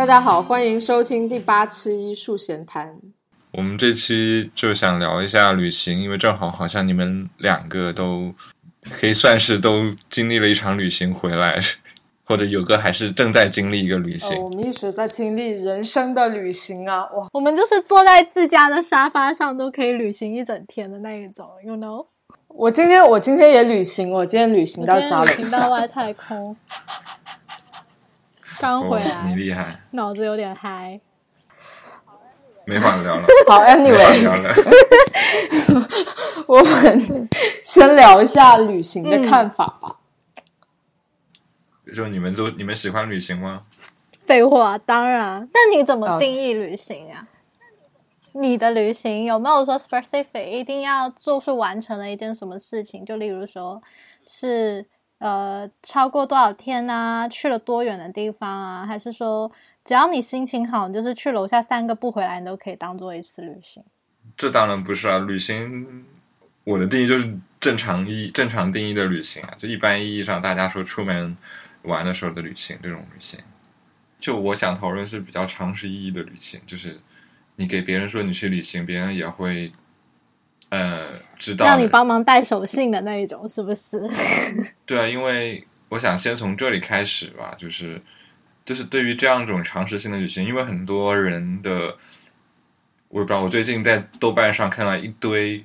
大家好，欢迎收听第八期树闲谈。我们这期就想聊一下旅行，因为正好好像你们两个都可以算是都经历了一场旅行回来，或者有个还是正在经历一个旅行。哦，我们一直在经历人生的旅行啊！哇，我们就是坐在自家的沙发上都可以旅行一整天的那一种，you know。我今天我今天也旅行，我今天旅行到家旅行到外太空，刚回来，你厉害，脑子有点嗨，没法聊了。好，Anyway，我们先聊一下旅行的看法吧。就你们都你们喜欢旅行吗？废话，当然。那你怎么定义旅行呀？你的旅行有没有说 specific 一定要做是完成了一件什么事情？就例如说，是呃超过多少天啊？去了多远的地方啊？还是说只要你心情好，就是去楼下散个步回来，你都可以当做一次旅行？这当然不是啊！旅行我的定义就是正常意正常定义的旅行啊，就一般意义上大家说出门玩的时候的旅行这种旅行。就我想讨论是比较常识意义的旅行，就是。你给别人说你去旅行，别人也会，呃，知道让你帮忙带手信的那一种，是不是？对啊，因为我想先从这里开始吧，就是，就是对于这样一种常识性的旅行，因为很多人的，我也不知道，我最近在豆瓣上看了一堆。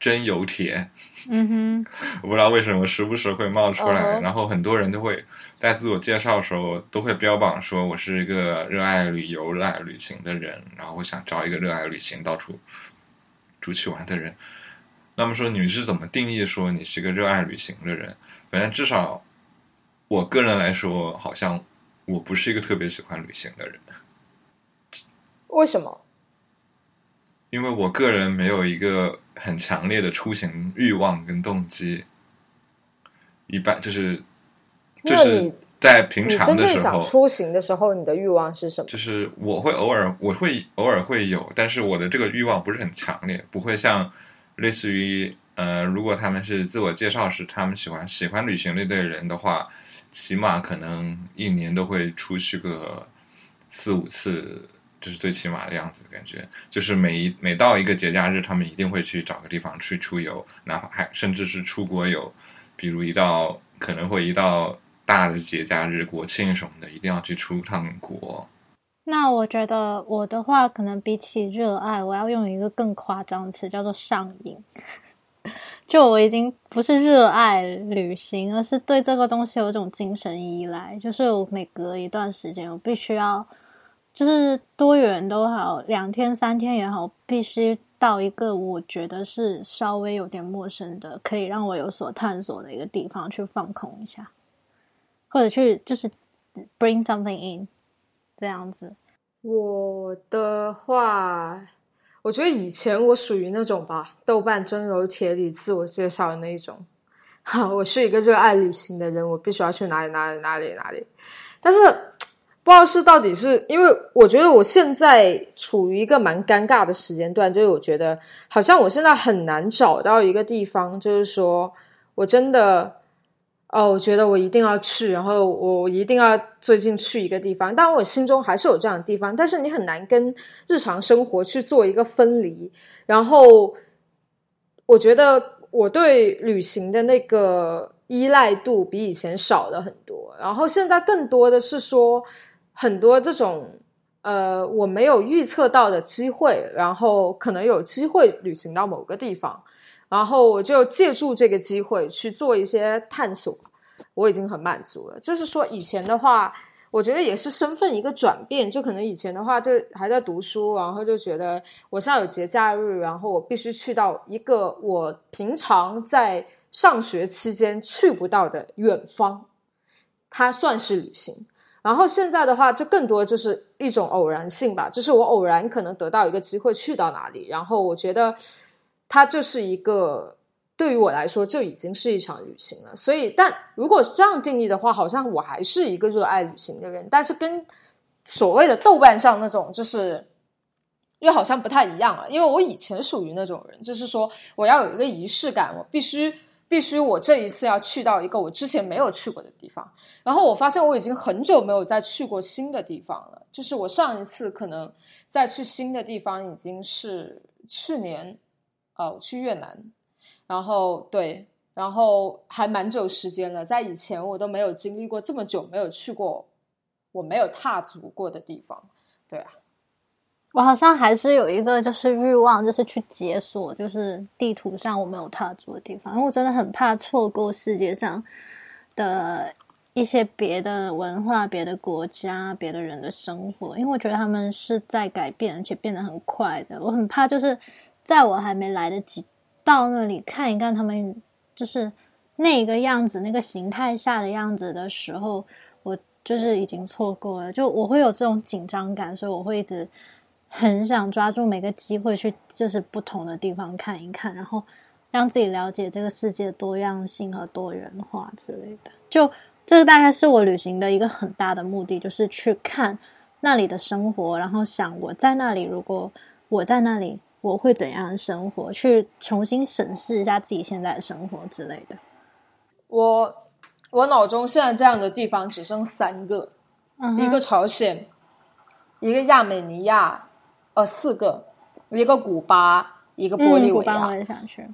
真有帖，嗯哼，我不知道为什么时不时会冒出来，然后很多人都会在自我介绍的时候都会标榜说我是一个热爱旅游、热爱旅行的人，然后我想找一个热爱旅行、到处出去玩的人。那么说你是怎么定义说你是一个热爱旅行的人？反正至少我个人来说，好像我不是一个特别喜欢旅行的人。为什么？因为我个人没有一个很强烈的出行欲望跟动机，一般就是就是在平常的时候出行的时候，你的欲望是什么？就是我会偶尔我会偶尔会有，但是我的这个欲望不是很强烈，不会像类似于呃，如果他们是自我介绍时他们喜欢喜欢旅行的对人的话，起码可能一年都会出去个四五次。这是最起码的样子，感觉就是每一每到一个节假日，他们一定会去找个地方去出游，哪怕还甚至是出国游。比如一到可能会一到大的节假日、国庆什么的，一定要去出趟国。那我觉得我的话，可能比起热爱，我要用一个更夸张的词，叫做上瘾。就我已经不是热爱旅行，而是对这个东西有一种精神依赖。就是我每隔一段时间，我必须要。就是多远都好，两天三天也好，必须到一个我觉得是稍微有点陌生的，可以让我有所探索的一个地方去放空一下，或者去就是 bring something in 这样子。我的话，我觉得以前我属于那种吧，豆瓣真柔铁里自我介绍的那一种，哈，我是一个热爱旅行的人，我必须要去哪里哪里哪里哪里，但是。不知道是到底是因为我觉得我现在处于一个蛮尴尬的时间段，就是我觉得好像我现在很难找到一个地方，就是说我真的哦，我觉得我一定要去，然后我一定要最近去一个地方。当然，我心中还是有这样的地方，但是你很难跟日常生活去做一个分离。然后我觉得我对旅行的那个依赖度比以前少了很多，然后现在更多的是说。很多这种呃，我没有预测到的机会，然后可能有机会旅行到某个地方，然后我就借助这个机会去做一些探索，我已经很满足了。就是说，以前的话，我觉得也是身份一个转变，就可能以前的话就还在读书，然后就觉得我现在有节假日，然后我必须去到一个我平常在上学期间去不到的远方，它算是旅行。然后现在的话，就更多就是一种偶然性吧，就是我偶然可能得到一个机会去到哪里，然后我觉得它就是一个对于我来说就已经是一场旅行了。所以，但如果是这样定义的话，好像我还是一个热爱旅行的人，但是跟所谓的豆瓣上那种就是又好像不太一样啊。因为我以前属于那种人，就是说我要有一个仪式感，我必须必须我这一次要去到一个我之前没有去过的地方。然后我发现我已经很久没有再去过新的地方了，就是我上一次可能再去新的地方已经是去年，呃，我去越南，然后对，然后还蛮久时间了，在以前我都没有经历过这么久没有去过我没有踏足过的地方，对啊。我好像还是有一个就是欲望，就是去解锁，就是地图上我没有踏足的地方，因为我真的很怕错过世界上的一些别的文化、别的国家、别的人的生活，因为我觉得他们是在改变，而且变得很快的。我很怕，就是在我还没来得及到那里看一看他们，就是那个样子、那个形态下的样子的时候，我就是已经错过了。就我会有这种紧张感，所以我会一直。很想抓住每个机会去，就是不同的地方看一看，然后让自己了解这个世界多样性和多元化之类的。就这个大概是我旅行的一个很大的目的，就是去看那里的生活，然后想我在那里，如果我在那里，我会怎样生活？去重新审视一下自己现在的生活之类的。我我脑中现在这样的地方只剩三个，一个朝鲜，一个亚美尼亚。呃，四个，一个古巴，一个玻利维亚，我也想去。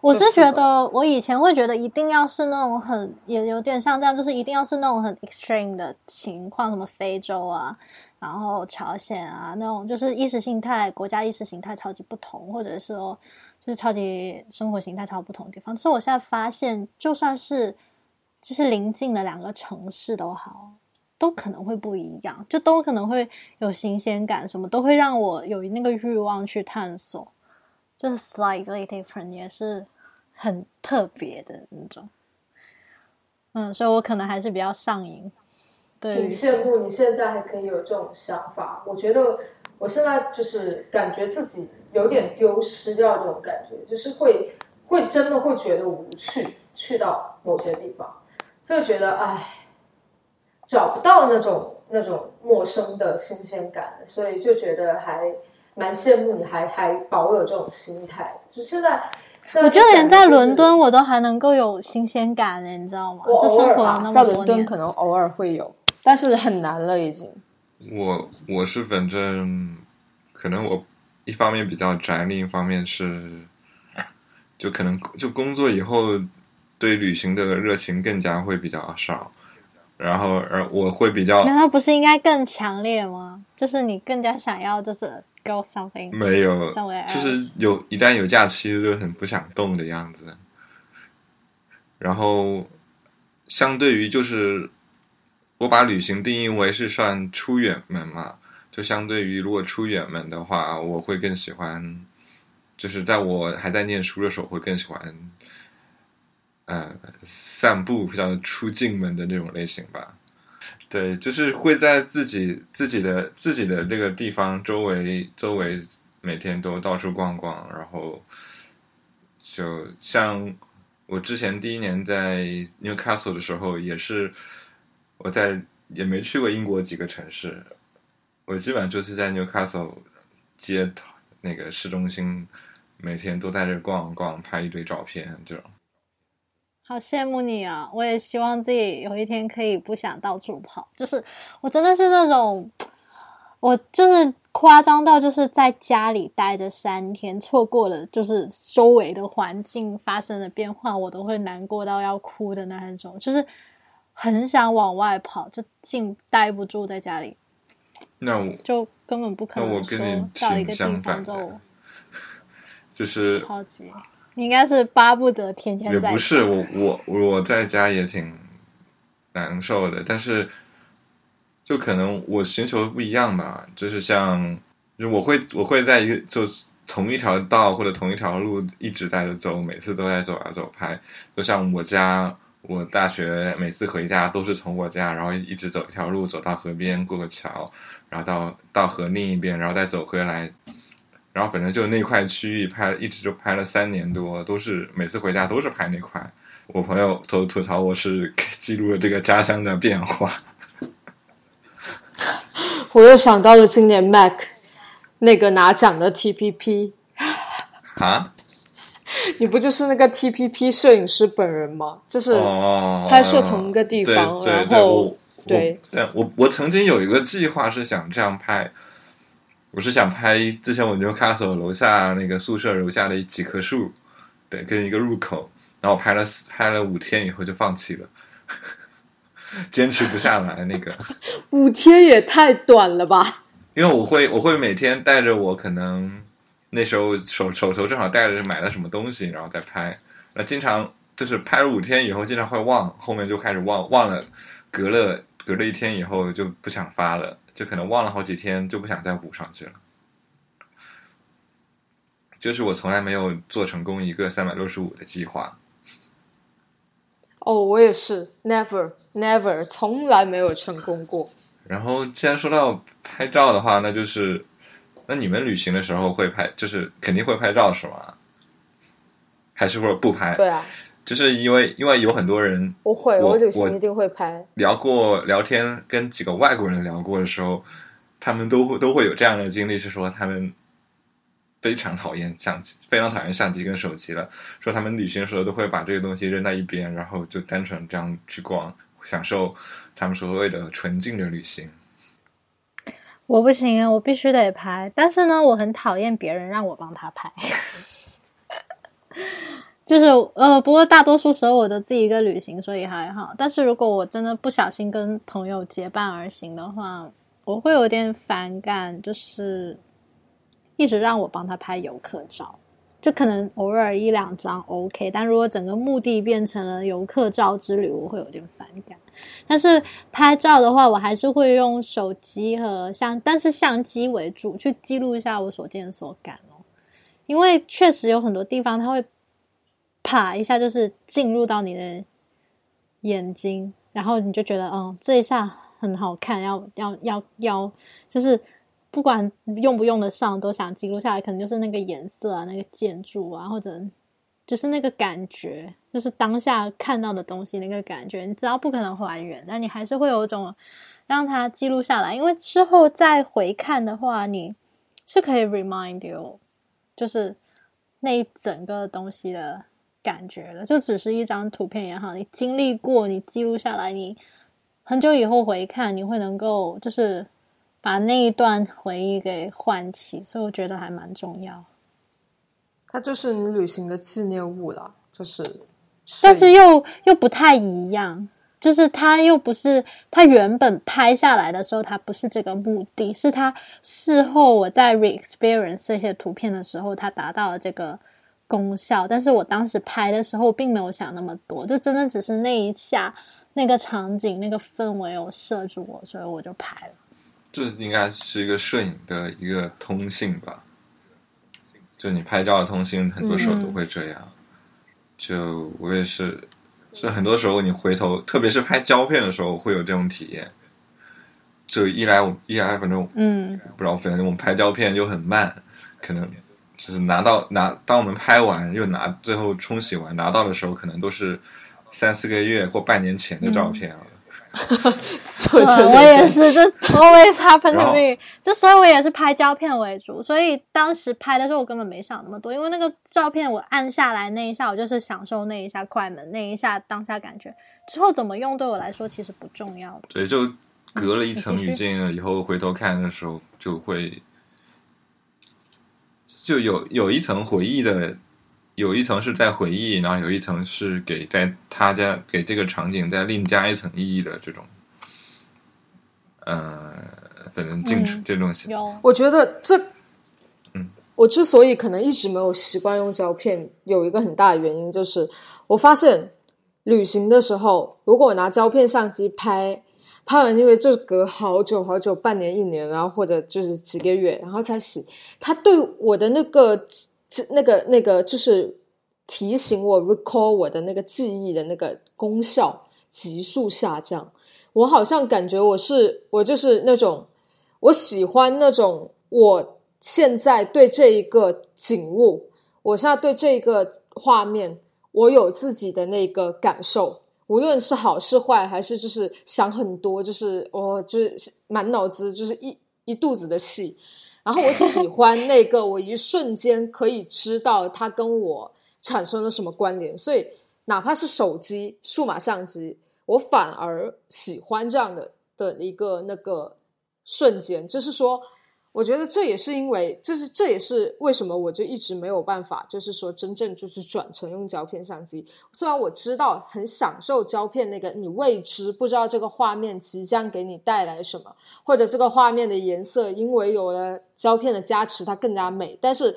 我是觉得，我以前会觉得一定要是那种很，也有点像这样，就是一定要是那种很 extreme 的情况，什么非洲啊，然后朝鲜啊，那种就是意识形态国家意识形态超级不同，或者说就是超级生活形态超不同的地方。所以我现在发现，就算是就是临近的两个城市都好。都可能会不一样，就都可能会有新鲜感，什么都会让我有那个欲望去探索，就是 slightly different 也是很特别的那种。嗯，所以我可能还是比较上瘾。挺羡慕你现在还可以有这种想法，我觉得我现在就是感觉自己有点丢失掉这种感觉，就是会会真的会觉得无趣，去到某些地方就觉得唉。找不到那种那种陌生的新鲜感，所以就觉得还蛮羡慕你，还还保有这种心态。就现在，我就连在伦敦我都还能够有新鲜感呢，你知道吗？我偶尔在伦敦可能偶尔会有，但是很难了已经。我我是反正可能我一方面比较宅，另一方面是就可能就工作以后对旅行的热情更加会比较少。然后，而我会比较，难道不是应该更强烈吗？就是你更加想要，就是 go something，没有，就是有一旦有假期就很不想动的样子。然后，相对于就是我把旅行定义为是算出远门嘛，就相对于如果出远门的话，我会更喜欢，就是在我还在念书的时候会更喜欢。呃，散步比较出境门的那种类型吧，对，就是会在自己自己的自己的这个地方周围周围每天都到处逛逛，然后就像我之前第一年在 Newcastle 的时候，也是我在也没去过英国几个城市，我基本上就是在 Newcastle 街头那个市中心，每天都在这逛逛，拍一堆照片这种。好羡慕你啊！我也希望自己有一天可以不想到处跑。就是我真的是那种，我就是夸张到就是在家里待着三天，错过了就是周围的环境发生的变化，我都会难过到要哭的那一种。就是很想往外跑，就静待不住在家里。那我就根本不可能说到一个地方就 就是超级。你应该是巴不得天天在。也不是我我我在家也挺难受的，但是就可能我寻求不一样吧。就是像，就我会我会在一个就同一条道或者同一条路一直在着走，每次都在走啊走拍。就像我家，我大学每次回家都是从我家，然后一直走一条路走到河边过个桥，然后到到河另一边，然后再走回来。然后反正就那块区域拍，一直就拍了三年多，都是每次回家都是拍那块。我朋友吐吐槽我是记录了这个家乡的变化。我又想到了今年 Mac 那个拿奖的 TPP。啊 你不就是那个 TPP 摄影师本人吗？就是哦，拍摄同一个地对方，对然后对我对，我我我曾经有一个计划是想这样拍，我是想拍之前我 Newcastle 楼下那个宿舍楼下的几棵树，对，跟一个入口，然后拍了拍了五天以后就放弃了，坚持不下来那个，五天也太短了吧？因为我会我会每天带着我可能那时候手手头正好带着买了什么东西，然后再拍，那经常就是拍了五天以后，经常会忘，后面就开始忘忘了，隔了隔了一天以后就不想发了，就可能忘了好几天，就不想再补上去了。就是我从来没有做成功一个三百六十五的计划，哦，我也是，never never，从来没有成功过。然后既然说到拍照的话，那就是，那你们旅行的时候会拍，就是肯定会拍照是吗？还是或者不拍？对啊，就是因为因为有很多人我会，我旅我行一定会拍。聊过聊天，跟几个外国人聊过的时候，他们都会都会有这样的经历，是说他们非常讨厌相机，非常讨厌相机跟手机了。说他们旅行的时候都会把这个东西扔在一边，然后就单纯这样去逛，享受他们所谓的纯净的旅行。我不行，我必须得拍。但是呢，我很讨厌别人让我帮他拍。就是呃，不过大多数时候我都自己一个旅行，所以还好。但是如果我真的不小心跟朋友结伴而行的话，我会有点反感，就是一直让我帮他拍游客照。就可能偶尔一两张 OK，但如果整个目的变成了游客照之旅，我会有点反感。但是拍照的话，我还是会用手机和相，但是相机为主，去记录一下我所见所感哦。因为确实有很多地方，它会啪一下就是进入到你的眼睛，然后你就觉得，嗯，这一下很好看，要要要要，就是不管用不用得上，都想记录下来。可能就是那个颜色啊，那个建筑啊，或者就是那个感觉，就是当下看到的东西那个感觉，你知道不可能还原，但你还是会有一种让它记录下来，因为之后再回看的话，你是可以 remind you，就是那一整个东西的感觉的，就只是一张图片也好，你经历过，你记录下来，你很久以后回看，你会能够就是把那一段回忆给唤起，所以我觉得还蛮重要。它就是你旅行的纪念物了，就是。但是又又不太一样，就是它又不是它原本拍下来的时候，它不是这个目的，是它事后我在 re-experience 这些图片的时候，它达到了这个功效。但是我当时拍的时候，并没有想那么多，就真的只是那一下那个场景、那个氛围有摄住我，所以我就拍了。这应该是一个摄影的一个通性吧？就你拍照的通信，很多时候都会这样。就我也是，就很多时候你回头，特别是拍胶片的时候，会有这种体验。就一来我一来，反正嗯，不知道，反正我们拍胶片又很慢，可能就是拿到拿，当我们拍完又拿，最后冲洗完拿到的时候，可能都是三四个月或半年前的照片了。对 对，我也是，这 always happen to me。就所以，我也是拍胶片为主，所以当时拍的时候，我根本没想那么多，因为那个照片我按下来那一下，我就是享受那一下快门，那一下当下感觉，之后怎么用对我来说其实不重要的。对，就隔了一层语境了以后，回头看的时候就会就有有一层回忆的，有一层是在回忆，然后有一层是给在他家给这个场景再另加一层意义的这种，呃，反正进嗯这种有，我觉得这，嗯，我之所以可能一直没有习惯用胶片，有一个很大的原因就是，我发现旅行的时候，如果我拿胶片相机拍，拍完因为就隔好久好久，半年一年，然后或者就是几个月，然后才洗，它对我的那个那个那个就是提醒我 recall 我的那个记忆的那个功效急速下降。我好像感觉我是我就是那种我喜欢那种我现在对这一个景物，我现在对这一个画面，我有自己的那个感受，无论是好是坏，还是就是想很多，就是我、就是满脑子就是一一肚子的戏。然后我喜欢那个，我一瞬间可以知道它跟我产生了什么关联，所以哪怕是手机、数码相机，我反而喜欢这样的的一个那个瞬间，就是说。我觉得这也是因为，就是这也是为什么我就一直没有办法，就是说真正就是转成用胶片相机。虽然我知道很享受胶片那个你未知不知道这个画面即将给你带来什么，或者这个画面的颜色因为有了胶片的加持它更加美。但是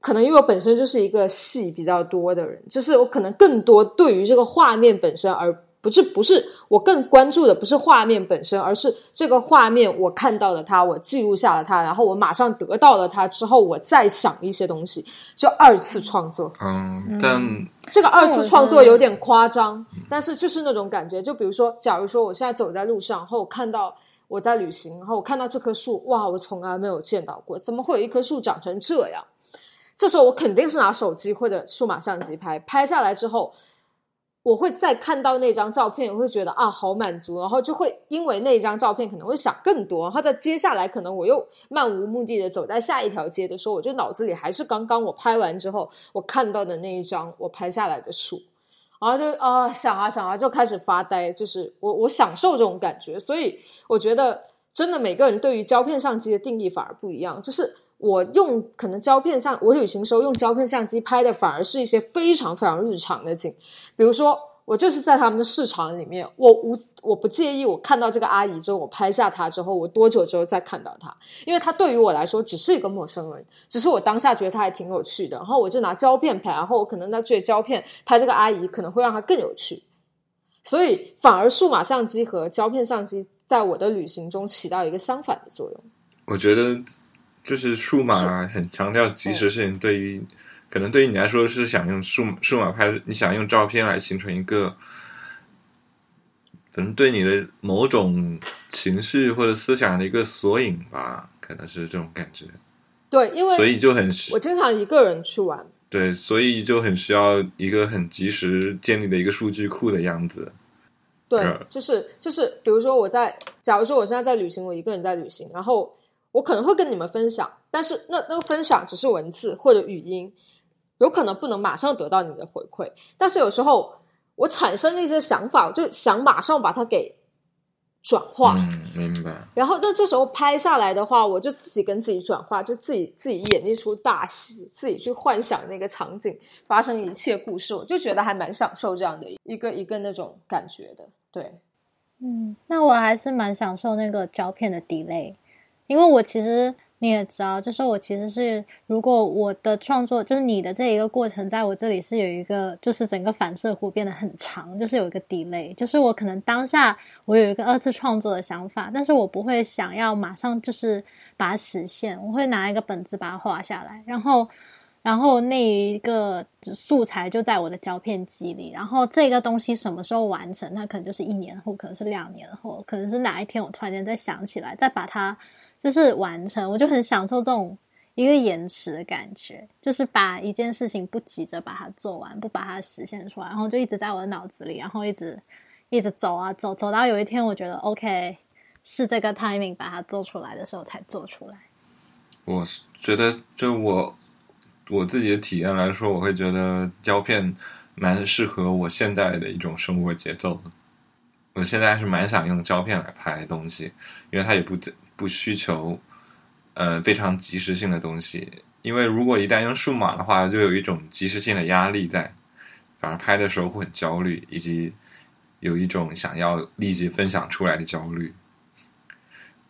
可能因为我本身就是一个戏比较多的人，就是我可能更多对于这个画面本身而。不是不是，我更关注的不是画面本身，而是这个画面我看到了它，我记录下了它，然后我马上得到了它之后，我再想一些东西，就二次创作。嗯，但这个二次创作有点夸张，但是就是那种感觉。就比如说，假如说我现在走在路上，然后我看到我在旅行，然后我看到这棵树，哇，我从来没有见到过，怎么会有一棵树长成这样？这时候我肯定是拿手机或者数码相机拍，拍下来之后。我会再看到那张照片，我会觉得啊，好满足，然后就会因为那张照片可能会想更多，然后在接下来可能我又漫无目的的走在下一条街的时候，我就脑子里还是刚刚我拍完之后我看到的那一张我拍下来的树，然后就啊想啊想啊就开始发呆，就是我我享受这种感觉，所以我觉得真的每个人对于胶片相机的定义反而不一样，就是我用可能胶片相我旅行时候用胶片相机拍的反而是一些非常非常日常的景。比如说，我就是在他们的市场里面，我无我不介意，我看到这个阿姨之后，我拍下她之后，我多久之后再看到她？因为她对于我来说只是一个陌生人，只是我当下觉得她还挺有趣的，然后我就拿胶片拍，然后我可能在觉得胶片拍这个阿姨可能会让她更有趣，所以反而数码相机和胶片相机在我的旅行中起到一个相反的作用。我觉得就是数码很强调及时性，对于。可能对于你来说是想用数数码拍，你想用照片来形成一个，可能对你的某种情绪或者思想的一个索引吧，可能是这种感觉。对，因为所以就很我经常一个人去玩。对，所以就很需要一个很及时建立的一个数据库的样子。对，就是就是，比如说我在，假如说我现在在旅行，我一个人在旅行，然后我可能会跟你们分享，但是那那个分享只是文字或者语音。有可能不能马上得到你的回馈，但是有时候我产生一些想法，我就想马上把它给转化。嗯，明白。然后那这时候拍下来的话，我就自己跟自己转化，就自己自己演绎出大戏，自己去幻想那个场景发生一切故事，我就觉得还蛮享受这样的一个一个那种感觉的。对，嗯，那我还是蛮享受那个胶片的 delay，因为我其实。你也知道，就是我其实是，如果我的创作就是你的这一个过程，在我这里是有一个，就是整个反射弧变得很长，就是有一个 delay，就是我可能当下我有一个二次创作的想法，但是我不会想要马上就是把它实现，我会拿一个本子把它画下来，然后，然后那一个素材就在我的胶片机里，然后这个东西什么时候完成，那可能就是一年后，可能是两年后，可能是哪一天我突然间再想起来，再把它。就是完成，我就很享受这种一个延迟的感觉，就是把一件事情不急着把它做完，不把它实现出来，然后就一直在我的脑子里，然后一直一直走啊走，走到有一天我觉得 OK，是这个 timing 把它做出来的时候才做出来。我觉得，就我我自己的体验来说，我会觉得胶片蛮适合我现在的一种生活节奏的。我现在还是蛮想用胶片来拍东西，因为它也不不需求，呃，非常及时性的东西。因为如果一旦用数码的话，就有一种及时性的压力在，反而拍的时候会很焦虑，以及有一种想要立即分享出来的焦虑。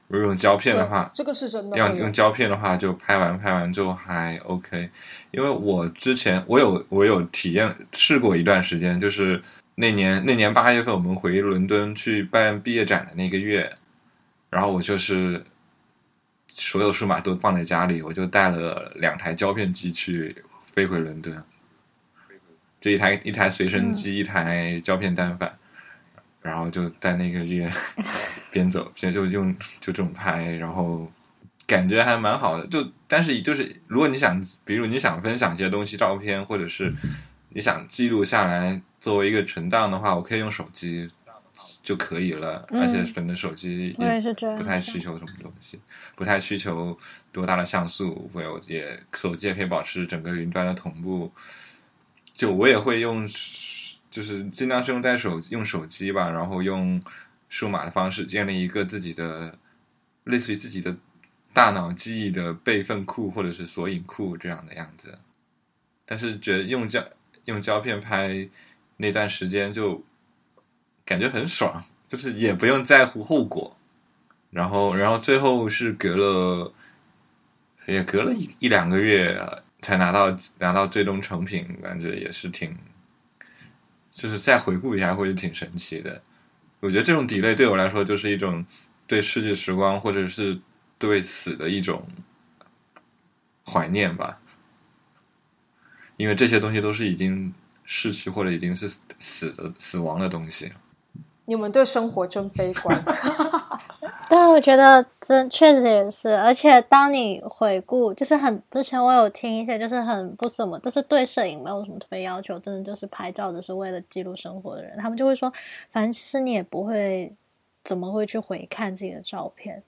如果用胶片的话，这个是真的。要用胶片的话，就拍完拍完就还 OK。因为我之前我有我有体验试过一段时间，就是那年那年八月份我们回伦敦去办毕业展的那个月。然后我就是所有数码都放在家里，我就带了两台胶片机去飞回伦敦，这一台一台随身机，一台胶片单反，然后就在那个月 边走边就用就这种拍，然后感觉还蛮好的。就但是就是如果你想，比如你想分享一些东西，照片或者是你想记录下来作为一个存档的话，我可以用手机。就可以了，而且反正手机也不太需求什么东西，不太需求多大的像素，我也手机也可以保持整个云端的同步，就我也会用，就是尽量是用在手用手机吧，然后用数码的方式建立一个自己的类似于自己的大脑记忆的备份库或者是索引库这样的样子。但是觉得用胶用胶片拍那段时间就感觉很爽，就是也不用在乎后果。然后，然后最后是隔了也隔了一一两个月才拿到拿到最终成品，感觉也是挺，就是再回顾一下会挺神奇的。我觉得这种 delay 对我来说就是一种对逝去时光或者是对死的一种怀念吧。因为这些东西都是已经逝去或者已经是死的死亡的东西。你们对生活真悲观。但我觉得真确实也是，而且当你回顾，就是很之前我有听一些，就是很不怎么，就是对摄影没有什么特别要求，真的就是拍照只是为了记录生活的人，他们就会说，反正其实你也不会怎么会去回看自己的照片。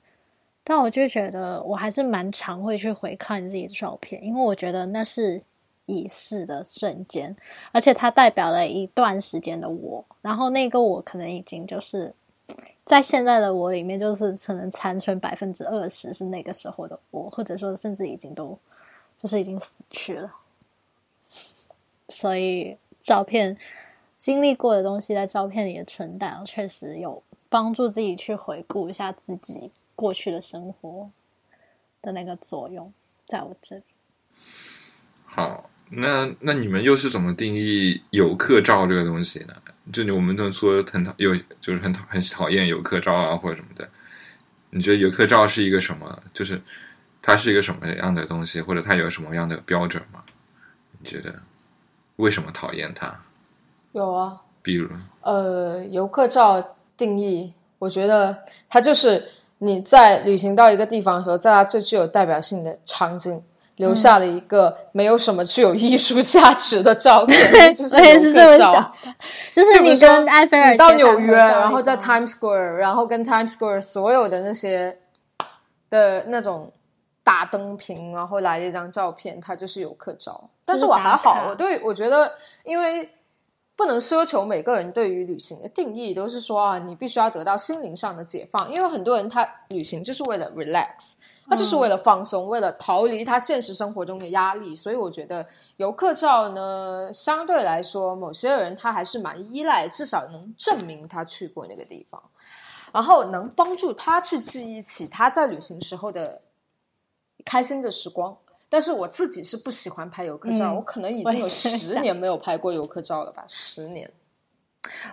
但我就觉得我还是蛮常会去回看自己的照片，因为我觉得那是已逝的瞬间，而且它代表了一段时间的我，然后那个我可能已经就是。在现在的我里面，就是可能残存百分之二十是那个时候的我，或者说甚至已经都就是已经死去了。所以照片经历过的东西在照片里的存档，确实有帮助自己去回顾一下自己过去的生活的那个作用，在我这里。好。那那你们又是怎么定义游客照这个东西呢？就我们都说很讨有，就是很讨很讨厌游客照啊，或者什么的。你觉得游客照是一个什么？就是它是一个什么样的东西，或者它有什么样的标准吗？你觉得为什么讨厌它？有啊，比如呃，游客照定义，我觉得它就是你在旅行到一个地方的时候，在它最具有代表性的场景。留下了一个没有什么具有艺术价值的照片，就是游客照。就是你跟埃菲尔到纽约，然后在 Times Square，然后跟 Times Square 所有的那些的那种大灯屏，然后来了一张照片，它就是游客照。但是我还好，我对我觉得，因为不能奢求每个人对于旅行的定义都是说啊，你必须要得到心灵上的解放，因为很多人他旅行就是为了 relax。他就是为了放松，为了逃离他现实生活中的压力，所以我觉得游客照呢，相对来说，某些人他还是蛮依赖，至少能证明他去过那个地方，然后能帮助他去记忆起他在旅行时候的开心的时光。但是我自己是不喜欢拍游客照，我可能已经有十年没有拍过游客照了吧，十年。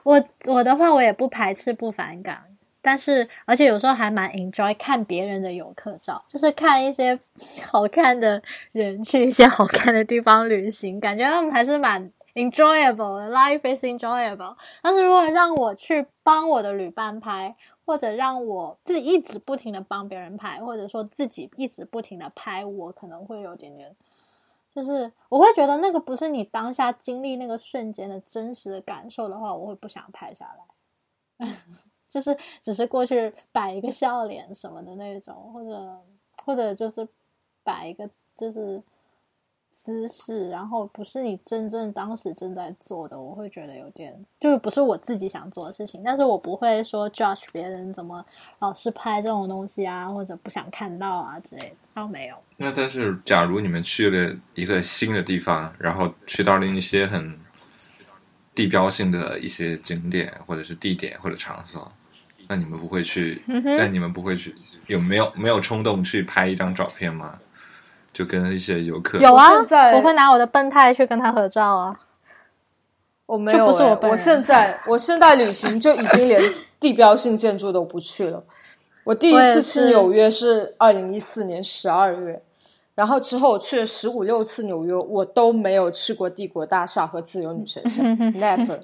我我的话，我也不排斥，不反感。但是，而且有时候还蛮 enjoy 看别人的游客照，就是看一些 好看的人去一些好看的地方旅行，感觉他们还是蛮 enjoyable 的。Life is enjoyable。但是如果让我去帮我的旅伴拍，或者让我自己一直不停的帮别人拍，或者说自己一直不停的拍，我可能会有点点，就是我会觉得那个不是你当下经历那个瞬间的真实的感受的话，我会不想拍下来。就是只是过去摆一个笑脸什么的那种，或者或者就是摆一个就是姿势，然后不是你真正当时正在做的，我会觉得有点就是不是我自己想做的事情。但是我不会说 judge 别人怎么老是拍这种东西啊，或者不想看到啊之类的，倒没有。那但是假如你们去了一个新的地方，然后去到了一些很地标性的一些景点，或者是地点或者场所。那你们不会去？那你们不会去？有没有没有冲动去拍一张照片吗？就跟一些游客有啊，我会拿我的笨态去跟他合照啊。我没有，不是我现在我现在旅行就已经连地标性建筑都不去了。我第一次去纽约是二零一四年十二月，然后之后我去了十五六次纽约，我都没有去过帝国大厦和自由女神像。Never。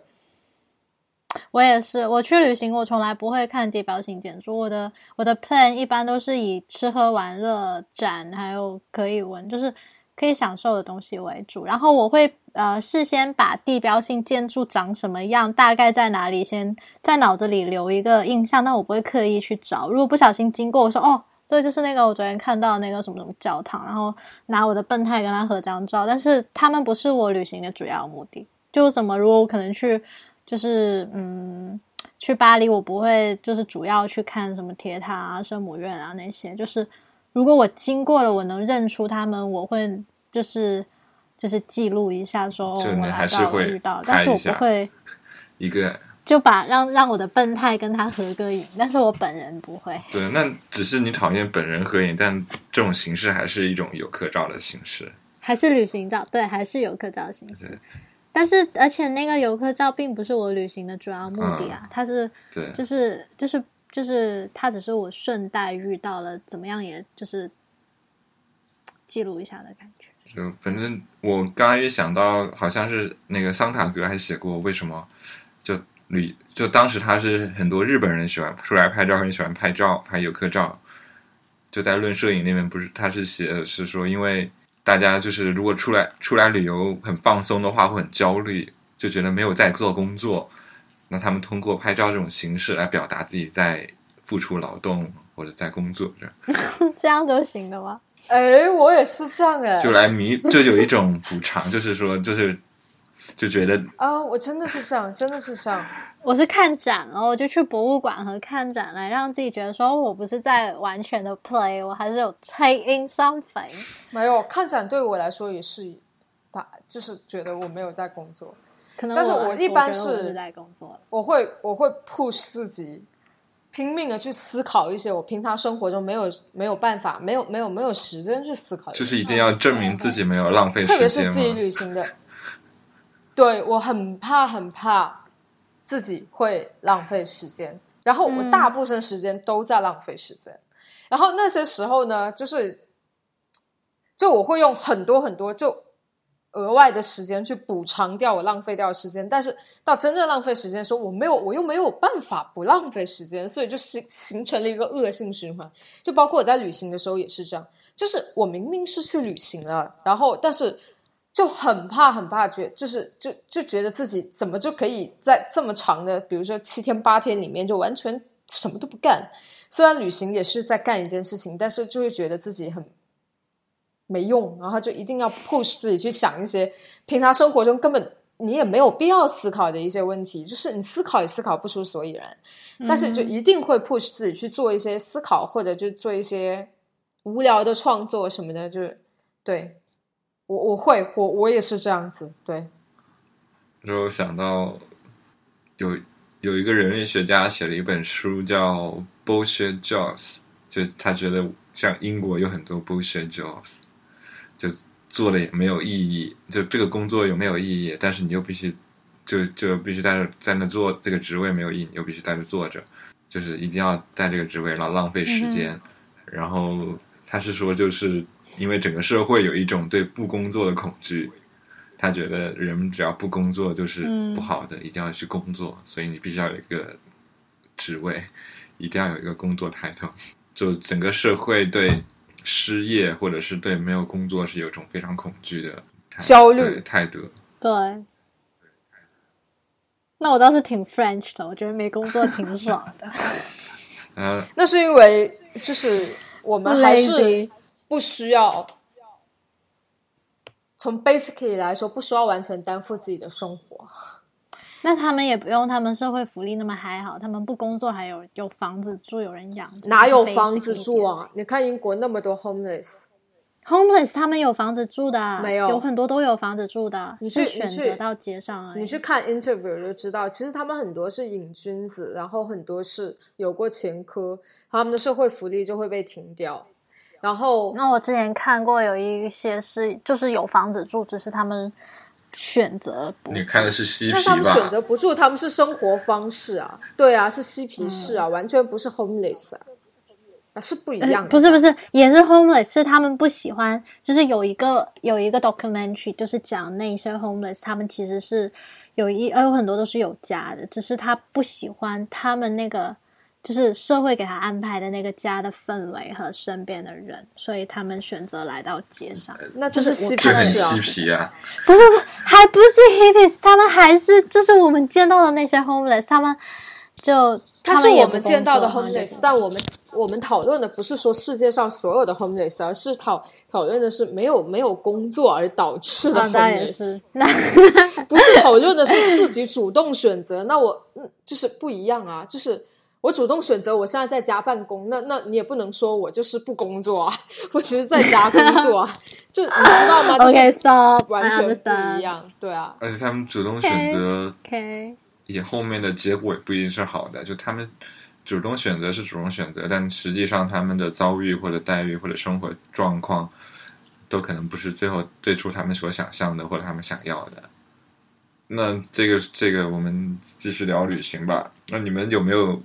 我也是，我去旅行，我从来不会看地标性建筑。我的我的 plan 一般都是以吃喝玩乐、展还有可以闻，就是可以享受的东西为主。然后我会呃事先把地标性建筑长什么样，大概在哪里，先在脑子里留一个印象。但我不会刻意去找。如果不小心经过，我说哦，这，就是那个我昨天看到那个什么什么教堂，然后拿我的笨态跟他合张照，但是他们不是我旅行的主要目的。就怎么如果我可能去，就是嗯，去巴黎，我不会就是主要去看什么铁塔啊、圣母院啊那些。就是如果我经过了，我能认出他们，我会就是就是记录一下，说哦就你我还是会遇到，但是我不会一个就把让让我的笨态跟他合个影，但是我本人不会。对，那只是你讨厌本人合影，但这种形式还是一种游客照的形式。还是旅行照，对，还是游客照的形式对。但是，而且那个游客照并不是我旅行的主要目的啊，它是对，就是就是就是它只是我顺带遇到了，怎么样，也就是记录一下的感觉。就反正我刚刚也想到，好像是那个桑塔格还写过，为什么就旅就当时他是很多日本人喜欢出来拍照，很喜欢拍照拍游客照，就在论摄影那边不是他是写是说，因为大家就是如果出来出来旅游很放松的话，会很焦虑，就觉得没有在做工作，那他们通过拍照这种形式来表达自己在付出劳动或者在工作这样。这样都行的吗？哎，我也是这样哎，就来弥，就有一种补偿，就是说，就是就觉得啊，我真的是这样，真的是这样。我是看展了，我就去博物馆和看展来让自己觉得说我不是在完全的 play，我还是有 take in something。没有看展对我来说也是打，就是觉得我没有在工作，可能但是我我一般是是在工作的。我会我会 push 自己，拼命的去思考一些我平常生活中没有没有办法、没有没有没有时间去思考就是一定要证明自己没有浪费特别是自己。旅行的。对我很怕很怕自己会浪费时间，然后我嗯大部分时间都在浪费时间。然后那些时候呢，就是就我会用很多很多就额外的时间去补偿掉我浪费掉的时间，但是到真正浪费时间的时候，我没有我又没有办法不浪费时间，所以就形形成了一个恶性循环。就包括我在旅行的时候也是这样，就是我明明是去旅行了，然后但是就很怕很怕觉，就是就就觉得自己怎么就可以在这么长的，比如说七天八天里面就完全什么都不干。虽然旅行也是在干一件事情，但是就会觉得自己很没用，然后就一定要 push 自己去想一些平常生活中根本你也没有必要思考的一些问题，就是你思考也思考不出所以然，但是就一定会 push 自己去做一些思考，或者就做一些无聊的创作什么的，就是对我我会我我也是这样子，对，然后想到有有一个人类学家写了一本书叫《Bullshit Jobs》，就他觉得像英国有很多 bullshit jobs，就做的也没有意义，就这个工作有没有意义，但是你又必须就就必须在那在那做这个职位没有意义，你又必须在那坐着，就是一定要在这个职位，然后浪费时间。然后他是说，就是因为整个社会有一种对不工作的恐惧，他觉得人们只要不工作就是不好的，一定要去工作，所以你必须要有一个职位，一定要有一个工作抬头。就整个社会对失业或者是对没有工作是有一种非常恐惧的焦虑对态度。对，那我倒是挺 French 的，我觉得没工作挺爽的。呃，那是因为就是我们还是不需要。从 basically 来说，不需要完全担负自己的生活。那他们也不用，他们社会福利那么还好，他们不工作还有有房子住，有人养，哪有房子住啊？你看英国那么多 homeless，？Homeless 他们有房子住的啊，没有有很多都有房子住的，你去是选择到街上而已。你去看 interview 就知道，其实他们很多是瘾君子，然后很多是有过前科，他们的社会福利就会被停掉。然后那我之前看过有一些是就是有房子住，只是他们选择不你看的是嬉皮那他们选？择不住，他们是生活方式啊，对啊，是嬉皮士啊，完全不是 homeless 啊，啊是不一样的。呃不是不是，也是 homeless，是他们不喜欢，就是有一个有一个 documentary，就是讲那些 homeless，他们其实是有一呃有很多都是有家的，只是他不喜欢他们那个就是社会给他安排的那个家的氛围和身边的人，所以他们选择来到街上。那就是嬉皮嬉。皮啊！不不不，还不是 hippies，他们还是就是我们见到的那些 homeless，他们就他是我们见到的 homeless，但我们我们讨论的不是说世界上所有的 homeless，而是讨讨论的是没有没有工作而导致的啊，那也 homeless，是，那不是讨论的是自己主动选择。那我嗯，就是不一样啊，就是我主动选择我现在在家办公，那那你也不能说我就是不工作啊，我只是在家工作啊，就你知道吗？OK 完全不一样，对啊，而且他们主动选择 OK，也后面的结果也不一定是好的，就他们主动选择是主动选择，但实际上他们的遭遇或者待遇或者生活状况，都可能不是最后最初他们所想象的或者他们想要的。那这个这个，我们继续聊旅行吧。那你们有没有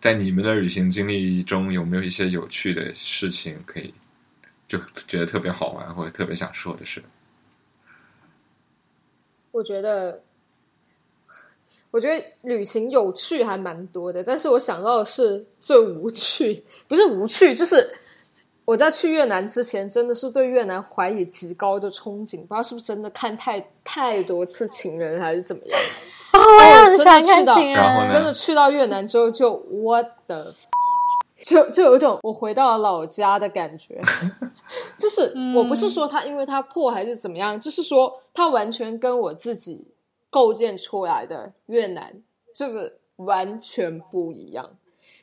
在你们的旅行经历中有没有一些有趣的事情可以就觉得特别好玩或者特别想说的事？我觉得，我觉得旅行有趣还蛮多的，但是我想到的是最无趣，不是无趣，就是我在去越南之前，真的是对越南怀以极高的憧憬，不知道是不是真的看太太多次情人还是怎么样。哦，我也很真喜欢看的去到情人然后，真的去到越南之后就，what the，就就有一种我回到了老家的感觉。就是我不是说它因为它破还是怎么样，就是说它完全跟我自己构建出来的越南就是完全不一样。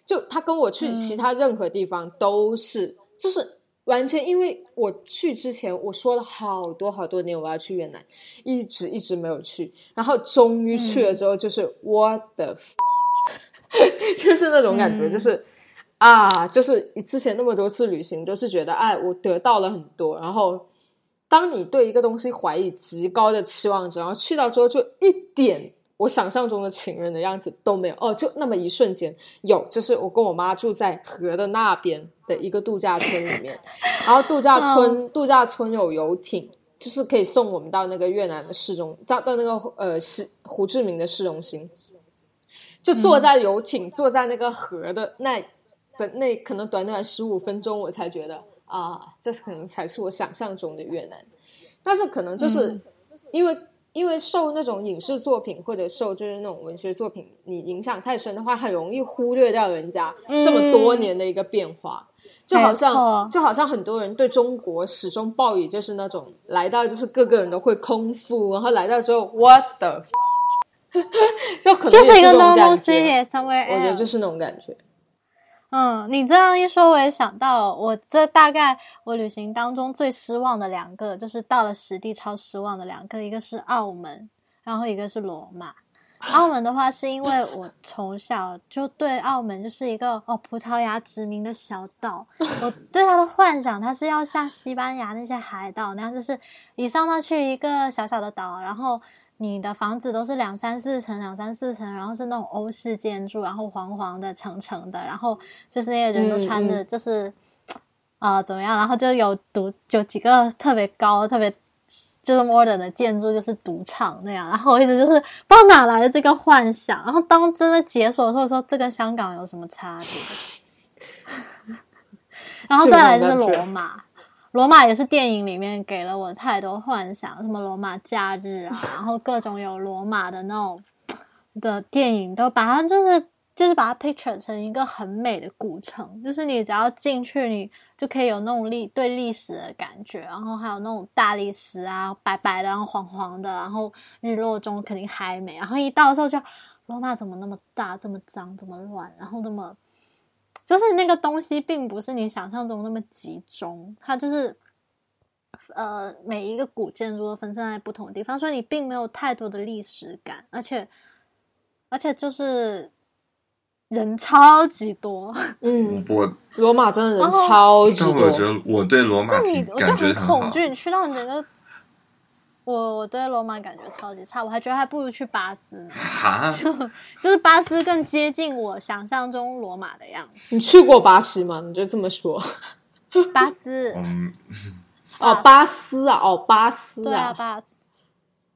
就它跟我去其他任何地方都是，就是完全因为我去之前我说了好多好多年我要去越南，一直一直没有去，然后终于去了之后，就是、what the，f- 就是那种感觉，嗯。就是啊，就是之前那么多次旅行，都是觉得哎，我得到了很多，然后当你对一个东西怀以极高的期望值，然后去到之后就一点。我想象中的情人的样子都没有。哦，就那么一瞬间有，就是我跟我妈住在河的那边的一个度假村里面，然后度假村、度假村有游艇，就是可以送我们到那个越南的市中，到到那个呃市胡志明的市中心，就坐在游艇，坐在那个河的那的那可能短短十五分钟，我才觉得啊，这可能才是我想象中的越南，但是可能就是因为。因为受那种影视作品或者受就是那种文学作品你影响太深的话，很容易忽略掉人家这么多年的一个变化。就好像就好像很多人对中国始终抱以就是那种来到就是个个人都会空腹，然后来到之后 what the，f- 就可能就是一个 normal city somewhere 我觉得就是那种感觉。嗯，你这样一说，我也想到，我这大概我旅行当中最失望的两个，就是到了实地超失望的两个，一个是澳门，然后一个是罗马。澳门的话，是因为我从小就对澳门就是一个哦葡萄牙殖民的小岛，我对它的幻想，它是要像西班牙那些海岛那样，就是一上到去一个小小的岛，然后你的房子都是两三四层、两三四层，然后是那种欧式建筑，然后黄黄的、橙橙的，然后就是那些人都穿的，就是啊、呃怎么样，然后就有独，有几个特别高、特别就是 modern 的建筑，就是赌场那样。然后我一直就是不知道哪来的这个幻想，然后当真的解锁的时候，说这跟香港有什么差别？然后再来就是罗马。罗马也是电影里面给了我太多幻想，什么罗马假日啊，然后各种有罗马的那种的电影，都把它就是就是把它 picture 成一个很美的古城，就是你只要进去，你就可以有那种历对历史的感觉，然后还有那种大理石啊，白白的，然后黄黄的，然后日落中肯定还美，然后一到的时候就罗马怎么那么大，这么脏，这么乱，然后那么。就是那个东西并不是你想象中那么集中，它就是呃每一个古建筑都分散在不同的地方，所以你并没有太多的历史感，而且而且就是人超级多，嗯，我罗马真的人超级多但我觉，得我对罗马就你我就。很恐惧，你去到你整个。我我对罗马感觉超级差，我还觉得还不如去巴斯呢，哈，就是巴斯更接近我想象中罗马的样子。你去过巴西吗？你就这么说巴斯，嗯，哦，巴斯啊，哦，巴斯对啊，巴斯，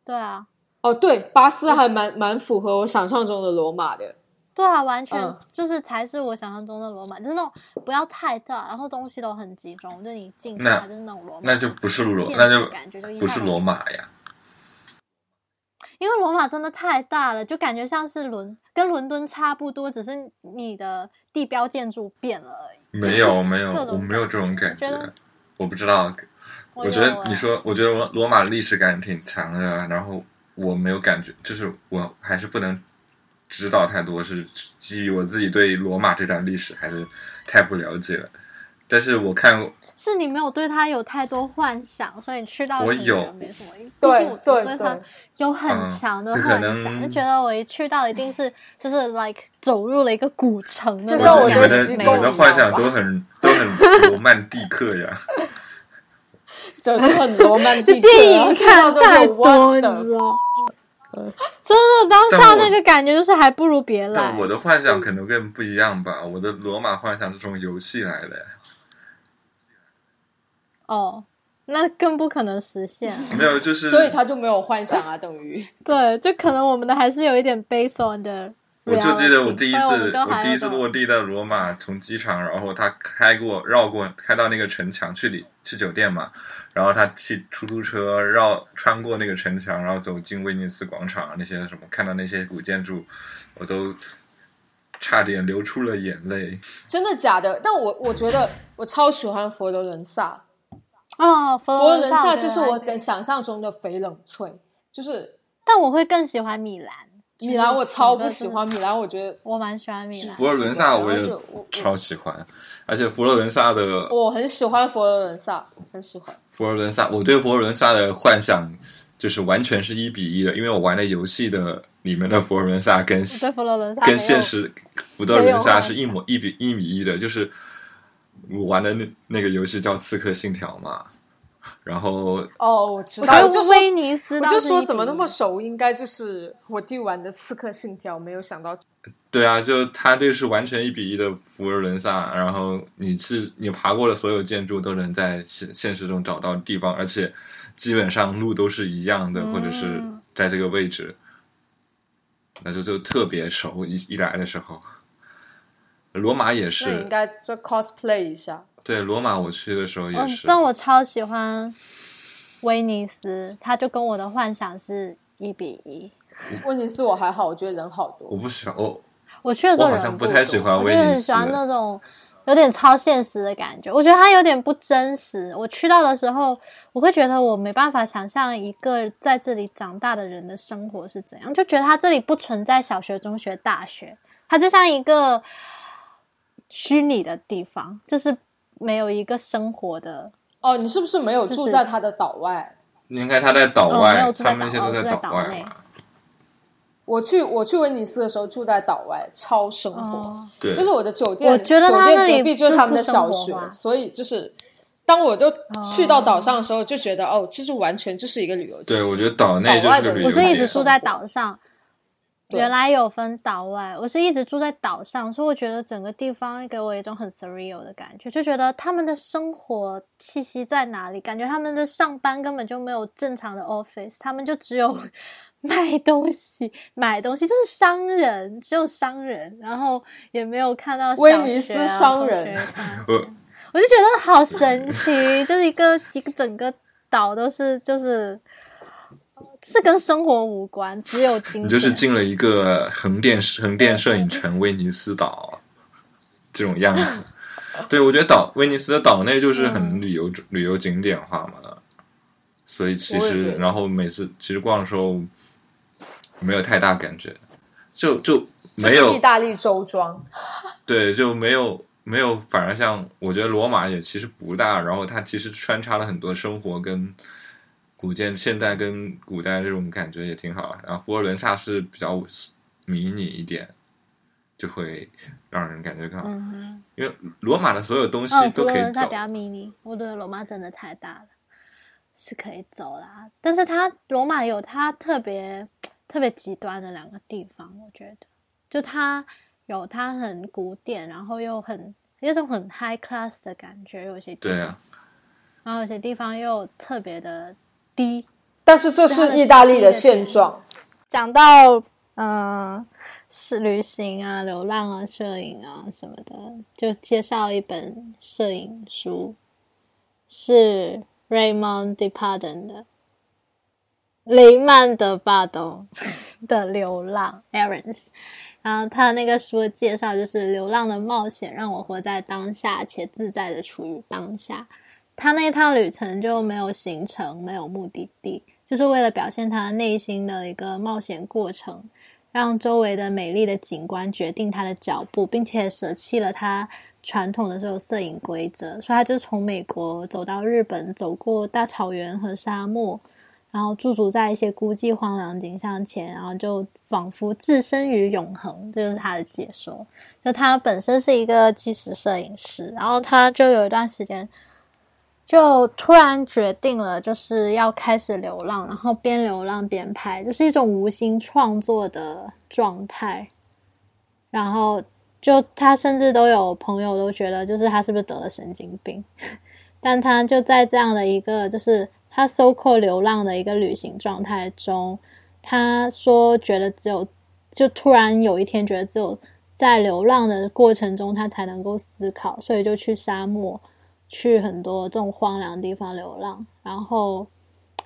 对啊，哦，对，巴斯还蛮蛮符合我想象中的罗马的。对啊，完全嗯就是才是我想象中的罗马，就是那种不要太大，然后东西都很集中，就你进它就是那种罗马，那就不是罗，建那就感觉就不是罗马呀。因为罗马真的太大了，就感觉像是伦跟伦敦差不多，只是你的地标建筑变了而已。没有 没有，我没有这种感觉觉，我不知道。我觉得你欸说，我觉得罗罗马历史感挺强的，然后我没有感觉，就是我还是不能知道太多，是基于我自己对罗马这段历史还是太不了解了。但是我看过，是你没有对他有太多幻想，所以你去到我有没什么。对毕竟我对对它对有很嗯强的幻想，能就觉得我一去到一定是就是 like 走入了一个古城的就那种感像我你们的你们的幻想都很都很罗曼蒂克呀。就是很罗曼蒂克，电影看太多，多，你知道？真的，当下那个感觉就是还不如别来但。我的幻想可能跟不一样吧，我的罗马幻想是从游戏来的。哦，那更不可能实现。没有，就是所以他就没有幻想啊，等于 对，就可能我们的还是有一点 based on 的。我就记得我第一次，我第一次落地到罗马，从机场，然后他开过绕过开到那个城墙去里去酒店嘛，然后他骑出租车绕穿过那个城墙，然后走进威尼斯广场那些什么，看到那些古建筑，我都差点流出了眼泪。真的假的？但我我觉得我超喜欢佛罗伦萨，哦，佛佛罗伦萨萨就是我给，跟想象中的翡冷翠，就是但我会更喜欢米兰。米兰我超不喜欢米兰，我觉得我蛮喜欢米兰。佛罗伦萨我也超喜欢，而且佛罗伦萨的我很喜欢佛罗伦萨，很喜欢。佛罗伦萨，我对佛罗伦萨的幻想就是完全是一比一的，因为我玩的游戏的里面的佛罗伦萨跟佛罗伦萨跟现实佛罗伦萨是一模一比一比一的，就是我玩的那那个游戏叫《刺客信条》嘛，然后哦，我知道，我就说威尼斯我就说怎么那么熟，应该就是我弟玩的《刺客信条》，没有想到对啊，就他这是完全一比一的佛罗伦萨，然后你是你爬过的所有建筑都能在现现实中找到地方，而且基本上路都是一样的，或者是嗯在这个位置，那就就特别熟。一一来的时候，罗马也是应，该就 cosplay 一下。对罗马我去的时候也嗯是，，但我超喜欢威尼斯，它就跟我的幻想是一比一。威尼斯我还好，我觉得人好多。我不喜欢我我去的时候我好人像不太喜欢威尼斯就很喜欢那种有点超现实的感觉。我觉得它有点不真实。我去到的时候，我会觉得我没办法想象一个在这里长大的人的生活是怎样，就觉得它这里不存在小学、中学、大学，它就像一个虚拟的地方，就是没有一个生活的。哦，你是不是没有住在他的岛外？应该他在岛哦外，他们那些都在岛外嘛。我去我去威尼斯的时候住在岛外，超生活。哦，对，就是我的酒店，我觉得酒他那里店隔壁就是他们的小学所以就是当我就去到岛上的时候，就觉得哦，这就完全就是一个旅游景。对，我觉得岛内就是个旅游我是一直住在岛上，对原来有分岛外，我是一直住在岛上，所以我觉得整个地方给我一种很 surreal 的感觉，就觉得他们的生活气息在哪里？感觉他们的上班根本就没有正常的 office，他们就只有 卖东西、买东西，就是商人，只有商人，然后也没有看到小威尼斯商人我就觉得好神奇，就是一个一个整个岛都是就是。就是跟生活无关，只有 金钱。你就是进了一个横店横店摄影城威尼斯岛这种样子。对，我觉得岛威尼斯的岛内就是很嗯旅游、旅游景点化嘛，所以其实然后每次其实逛的时候没有太大感觉，就就就是没有意大利周庄，对，就没有没有，反而像我觉得罗马也其实不大，然后它其实穿插了很多生活跟古建现代跟古代这种感觉也挺好。然后佛罗伦萨是比较迷你一点，就会让人感觉更好。嗯，因为罗马的所有东西都可以走罗伦萨比，较迷你，我觉得罗马真的太大了，是可以走啦。但是它罗马有它特别特别极端的两个地方，我觉得，就它有它很古典，然后又很有种很 high class 的感觉，有些地方，对啊，然后有些地方又特别的低，但是这是意大利的现状。讲到嗯、呃是旅行啊、流浪啊、摄影啊什么的，就介绍一本摄影书，是 Raymond Depardon 的，雷曼德巴东 的流浪 Errands，然后他那个书的介绍就是流浪的冒险让我活在当下且自在的处于当下。他那趟旅程就没有行程，没有目的地，就是为了表现他内心的一个冒险过程，让周围的美丽的景观决定他的脚步，并且舍弃了他传统的这种摄影规则。所以他就从美国走到日本，走过大草原和沙漠。然后驻足在一些孤寂荒凉景象前，然后就仿佛置身于永恒，这就是他的解说。就他本身是一个纪实摄影师，然后他就有一段时间，就突然决定了，就是要开始流浪，然后边流浪边拍，就是一种无心创作的状态。然后就他甚至都有朋友都觉得，就是他是不是得了神经病？但他就在这样的一个就是。他搜扣流浪的一个旅行状态中，他说觉得只有就突然有一天觉得只有在流浪的过程中，他才能够思考，所以就去沙漠，去很多这种荒凉的地方流浪，然后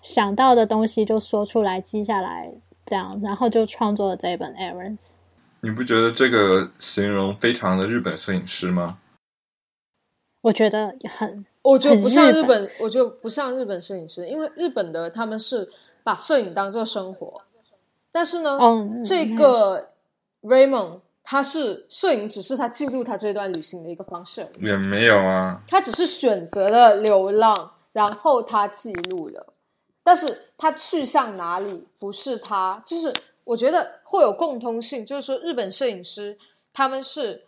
想到的东西就说出来，记下来，这样，然后就创作了这一本《Errands》。你不觉得这个形容非常的日本摄影师吗？我觉得很。我觉得不像日本，我觉得不像日本摄影师，因为日本的他们是把摄影当做生活，但是呢，这个 Raymond 他是摄影，只是他记录他这段旅行的一个方式，也没有啊，他只是选择了流浪，然后他记录了，但是他去向哪里不是他，就是我觉得会有共通性，就是说日本摄影师他们是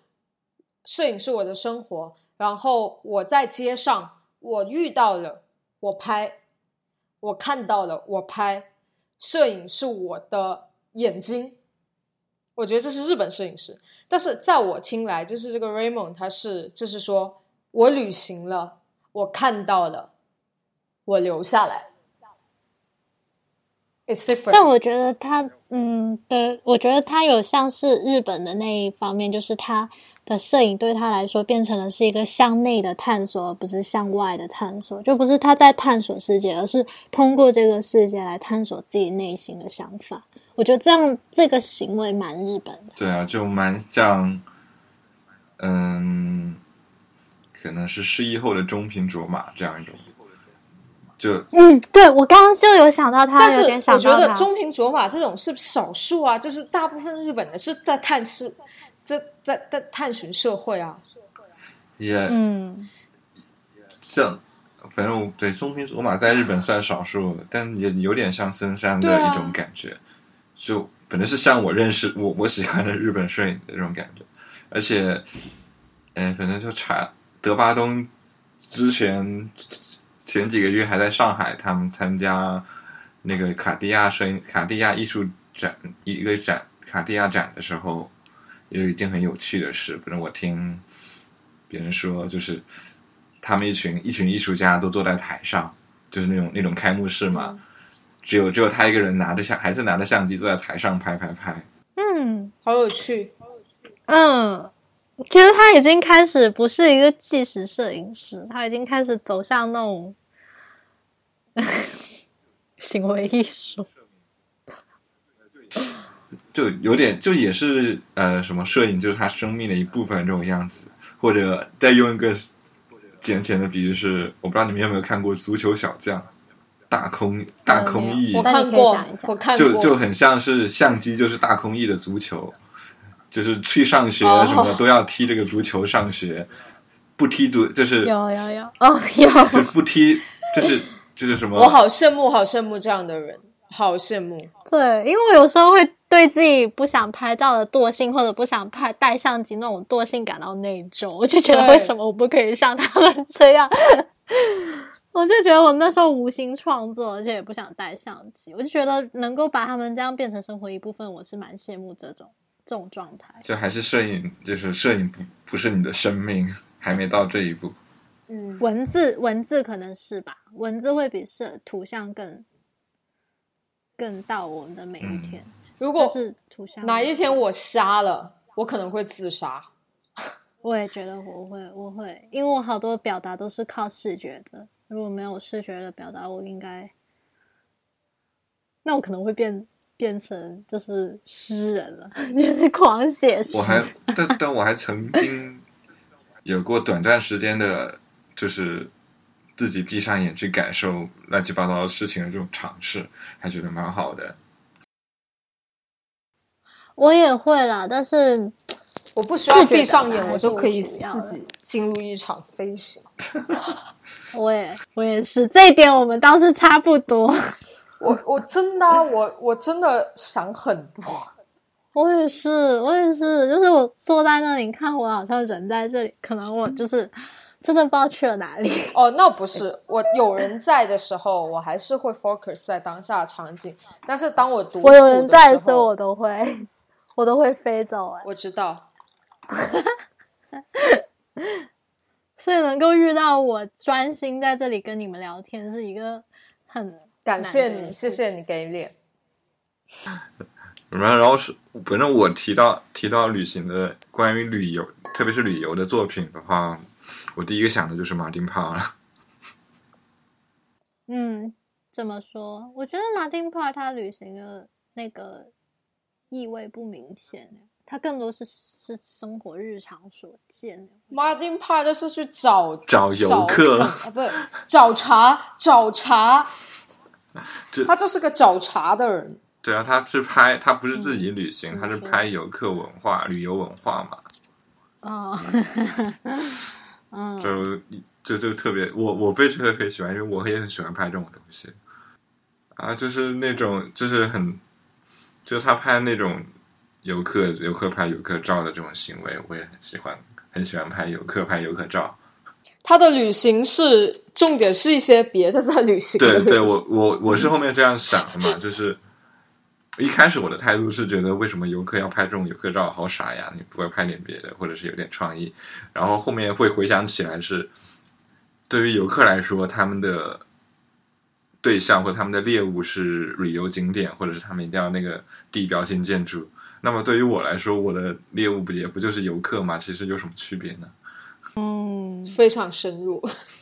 摄影是我的生活。然后我在街上，我遇到了，我拍，我看到了，我拍。摄影是我的眼睛，我觉得这是日本摄影师。但是在我听来，就是这个 Raymond，他是就是说我旅行了，我看到了，我留下来。It's different。但我觉得他，嗯，对，我觉得他有像是日本的那一方面，就是他。的摄影对他来说变成了是一个向内的探索，而不是向外的探索。就不是他在探索世界，而是通过这个世界来探索自己内心的想法。我觉得这样这个行为蛮日本的。对啊，就蛮像，嗯，可能是失忆后的中平卓玛这样一种。就嗯，对我刚刚就有想到他，但是我觉得中平卓玛这种是少数啊，就是大部分日本的是在探视。这在在探寻社会啊，也嗯，像反正我对松平卓玛在日本算少数，但也有点像森山的一种感觉，就可能是像我认识我我喜欢的日本摄影的这种感觉，而且，哎，反正就查德巴东之前前几个月还在上海，他们参加那个卡地亚摄影卡地亚艺术展一个展卡地亚展的时候。有一件很有趣的事，反正我听别人说，就是他们一群一群艺术家都坐在台上，就是那种那种开幕式嘛，只有只有他一个人拿着相，还是拿着相机坐在台上拍拍拍。嗯，好有趣。嗯，觉得他已经开始不是一个纪实摄影师，他已经开始走向那种 行为艺术。就有点，就也是呃，什么摄影就是他生命的一部分这种样子，或者再用一个简浅的比喻是，我不知道你们有没有看过《足球小将》，大空大空翼，我看过，我看过，就就很像是相机就是大空翼的足球，就是去上学什么都要踢这个足球上学，不踢足就是有有有。哦有，就不踢就是就是什么，我好羡慕好羡慕这样的人。好羡慕，对，因为我有时候会对自己不想拍照的惰性，或者不想拍带相机那种惰性感到内疚。我就觉得为什么我不可以像他们这样？我就觉得我那时候无心创作，而且也不想带相机。我就觉得能够把他们这样变成生活一部分，我是蛮羡慕这种这种状态。就还是摄影，就是摄影不不是你的生命，还没到这一步。嗯，文字文字可能是吧，文字会比摄图像更。更到我们的每一天。如果是图像，哪一天我瞎了，我可能会自杀。我也觉得我会，我会，因为我好多表达都是靠视觉的。如果没有视觉的表达，我应该那我可能会变变成就是诗人了，就是狂写诗。我还但但我还曾经 有过短暂时间的，就是自己闭上眼去感受乱七八糟的事情的这种尝试，还觉得蛮好的。我也会啦，但是我不需要闭上眼，我我就可以自己进入一场飞行。我也 我也是这一点，我们倒是差不多。我我真的啊、我我真的想很多。我也是，我也是，就是我坐在那里，你看我好像人在这里，可能我就是真的不知道去了哪里。哦，那不是我有人在的时候，我还是会 focus 在当下的场景。但是当我独我有人在的时候，我都会，我都会飞走哎、我知道。所以能够遇到我专心在这里跟你们聊天，是一个很感谢你，谢谢你给脸。然后，然后是反正我提到提到旅行的关于旅游，特别是旅游的作品的话，我第一个想的就是马丁帕了。嗯，怎么说？我觉得马丁帕他旅行的那个意味不明显，他更多是是生活日常所见。Martin Parr 就是去找找游客啊，不是找茬找茬，他就是个找茬的人。对啊，他是拍，他不是自己旅行，嗯他是拍游客文化、旅游文化嘛，哦，嗯，就就就特别，我我被这个很喜欢，因为我也很喜欢拍这种东西。啊，就是那种就是很，就是他拍那种游客游客拍游客照的这种行为，我也很喜欢，很喜欢拍游客拍游客照。他的旅行是重点是一些别的在旅行。对对，我我我是后面这样想的嘛，就是一开始我的态度是觉得为什么游客要拍这种游客照，好傻呀！你不会拍点别的，或者是有点创意。然后后面会回想起来是，对于游客来说，他们的对象或他们的猎物是旅游景点，或者是他们一定要那个地标性建筑。那么对于我来说，我的猎物不也不就是游客吗？其实有什么区别呢？嗯非常深入。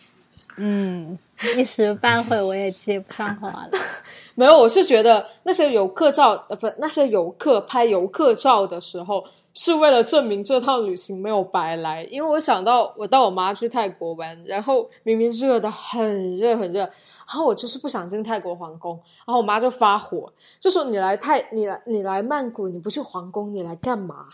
嗯，一时半会我也接不上话了。没有，我是觉得那些游客照，呃，不，那些游客拍游客照的时候，是为了证明这趟旅行没有白来。因为我想到我带我妈去泰国玩，然后明明热的很热很热，然后我就是不想进泰国皇宫，然后我妈就发火，就说你来泰，你来你来曼谷，你不去皇宫，你来干嘛？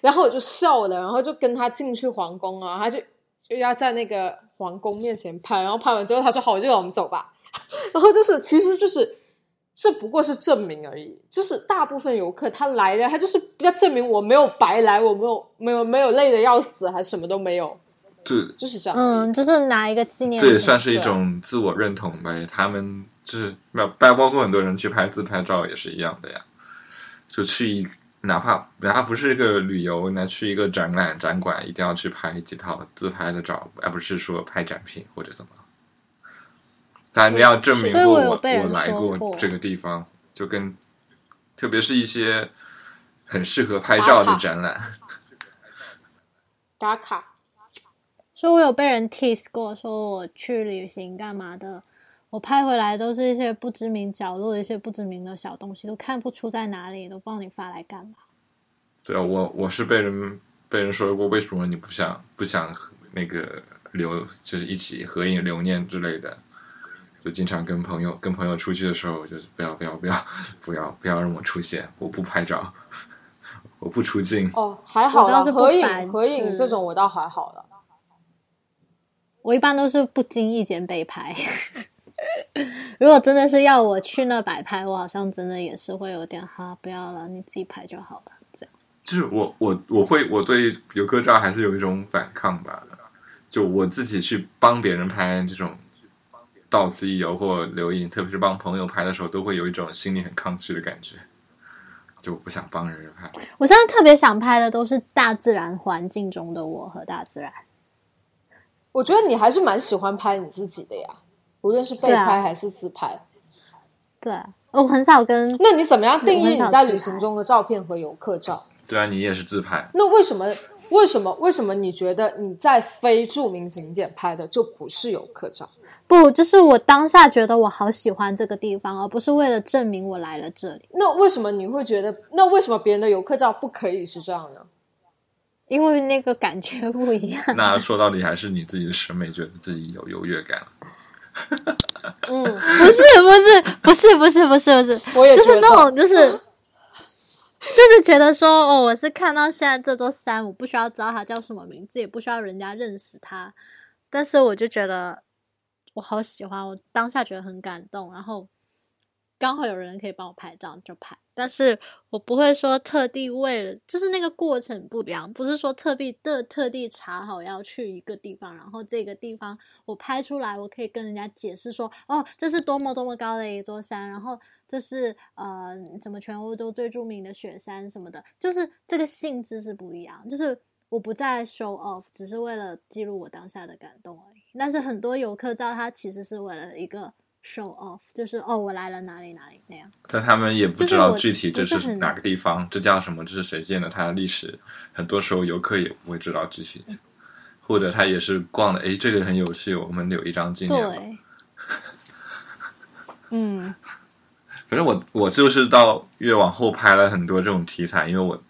然后我就笑了，然后就跟她进去皇宫啊，她就就要在那个皇宫面前拍，然后拍完之后，她说好热，我们走吧。然后就是，其实就是，这不过是证明而已。就是大部分游客他来的，他就是要证明我没有白来，我没有没有没有累的要死，还什么都没有，这就是这样。嗯，就是拿一个纪念品。这也算是一种自我认同呗。他们就是那包包括很多人去拍自拍照也是一样的呀，就去一哪怕哪怕不是一个旅游，那去一个展览展馆，一定要去拍几套自拍的照，而不是说拍展品或者怎么。但你要证明过我我来过过这个地方，就跟特别是一些很适合拍照的展览，打卡，所以我有被人 tease 过，说我去旅行干嘛的，我拍回来都是一些不知名角落的一些不知名的小东西，都看不出在哪里，都不知道你发来干嘛。对啊，我我是被人被人说过，为什么你不想不想那个留，就是一起合影留念之类的，就经常跟朋友跟朋友出去的时候，就是不要不要不要不要不要让我出现，我不拍照，我不出镜。哦，还好啦，合影合影这种我倒还好了。我一般都是不经意间被拍。如果真的是要我去那摆拍，我好像真的也是会有点哈，不要了，你自己拍就好了。这样，就是我我我会我对游客照还是有一种反抗吧，就我自己去帮别人拍这种到此一游或留影，特别是帮朋友拍的时候，都会有一种心里很抗拒的感觉，就我不想帮人家拍。我现在特别想拍的都是大自然环境中的我和大自然。我觉得你还是蛮喜欢拍你自己的呀，无论是被拍还是自拍。对，我很少跟那你怎么样定义你在旅行中的照片和游客照？对啊，你也是自拍。那为什么？为什么？为什么你觉得你在非著名景点拍的就不是游客照？不，就是我当下觉得我好喜欢这个地方，而不是为了证明我来了这里。那为什么你会觉得？那为什么别人的游客照不可以是这样呢？因为那个感觉不一样。那说到底还是你自己的审美，觉得自己有优越感。嗯，不是，不是，不是，不是，不是，不是，我也就是那种，就是就是觉得说，哦，我是看到现在这座山，我不需要知道它叫什么名字，也不需要人家认识它，但是我就觉得我好喜欢，我当下觉得很感动，然后刚好有人可以帮我拍照就拍，但是我不会说特地为了，就是那个过程不一样，不是说特地的特地查好要去一个地方，然后这个地方我拍出来，我可以跟人家解释说，哦，这是多么多么高的一座山，然后这是呃什么全欧洲最著名的雪山什么的，就是这个性质是不一样，就是我不再 show off，只是为了记录我当下的感动而已。但是很多游客照，他其实是为了一个 show off，就是哦，我来了哪里哪里那样。但他们也不知道具体这是哪个地方，这叫什么，这是谁建的，它的历史，很多时候游客也不会知道具体，或者他也是逛了，诶，这个很有趣，我们留一张纪念吧。嗯，反正我我就是到越往后拍了很多这种题材，因为我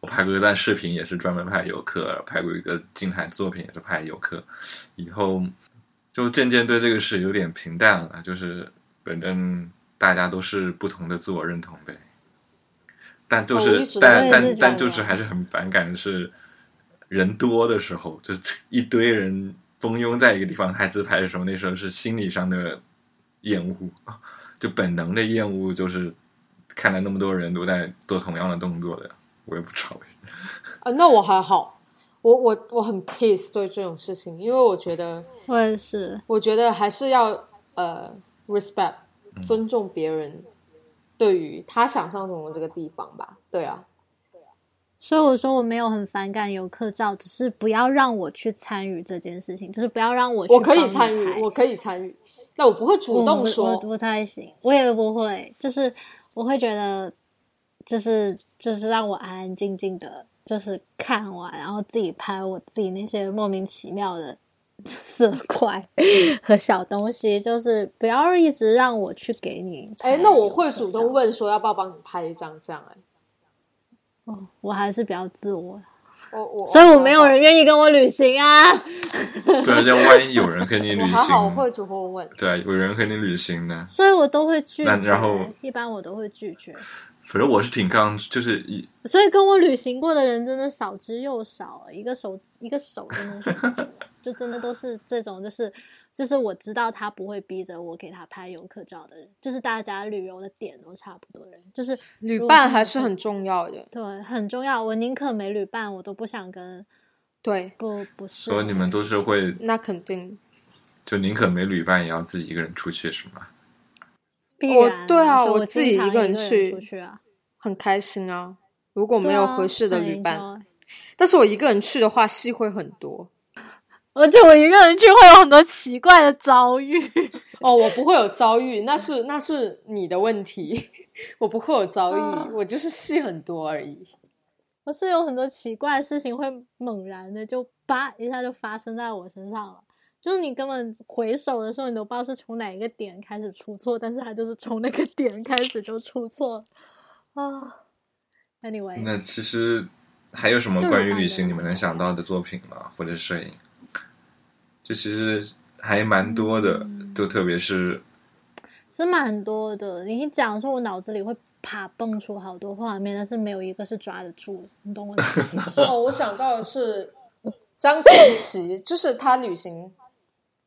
我拍过一段视频，也是专门拍游客，拍过一个静态作品，也是拍游客。以后就渐渐对这个事有点平淡了，就是反正大家都是不同的自我认同呗。但就是，但但但就是还是很反感的是，人多的时候，就是一堆人蜂拥在一个地方拍自拍的时候，那时候是心理上的厌恶，就本能的厌恶，就是看到那么多人都在做同样的动作的，我也不知道为什么。啊，那我还好，我我我很 peace 对这种事情，因为我觉得，我也是。我觉得还是要呃 respect 尊重别人对于他想象中的这个地方吧。对啊，所以我说我没有很反感游客照，只是不要让我去参与这件事情，就是不要让我去我可以参与，我可以参与，但我不会主动我说。我不太行，我也不会，就是我会觉得，就是就是让我安安静静的，就是看完，然后自己拍我自己那些莫名其妙的色块和小东西，就是不要一直让我去给你哎，那我会主动照，问说要不要帮你拍一张这样哎。哦我还是比较自我，我我所以我没有人愿意跟我旅行啊。对，要万一有人跟你旅我还好，我行，会主动问。对啊，有人跟你旅行呢。所以我都会拒绝，那然后一般我都会拒绝。反正我是挺刚，就是一所以跟我旅行过的人真的少之又少，一个手一个手真的是，就真的都是这种，就是就是我知道他不会逼着我给他拍游客照的人，就是大家旅游的点都差不多的人，就是旅伴还是很重要的，对很重要。我宁可没旅伴，我都不想跟对，不不是。所以你们都是会，那肯定。就宁可没旅伴也要自己一个人出去，是吗？我对啊我我自己一个人人去出去啊，很开心啊。如果没有合适的很旅伴但是我一个人去的话，戏会很多。而且我一个人去会有很多奇怪的遭遇。哦，我不会有遭遇，那是那是你的问题，我不会有遭遇，啊我就是戏很多而已。我是有很多奇怪的事情会猛然的就叭一下就发生在我身上了，就是你根本回首的时候，你都不知道是从哪一个点开始出错，但是他就是从那个 点开始就出错了啊。Anyway，那其实还有什么关于旅行你们能想到的作品吗？或者摄影？这其实还蛮多的，嗯就特别是是蛮多的。你一讲的时候，我脑子里会啪蹦出好多画面，但是没有一个是抓得住的，你懂我的意思吗？哦，我想到的是张晨奇，就是他旅行，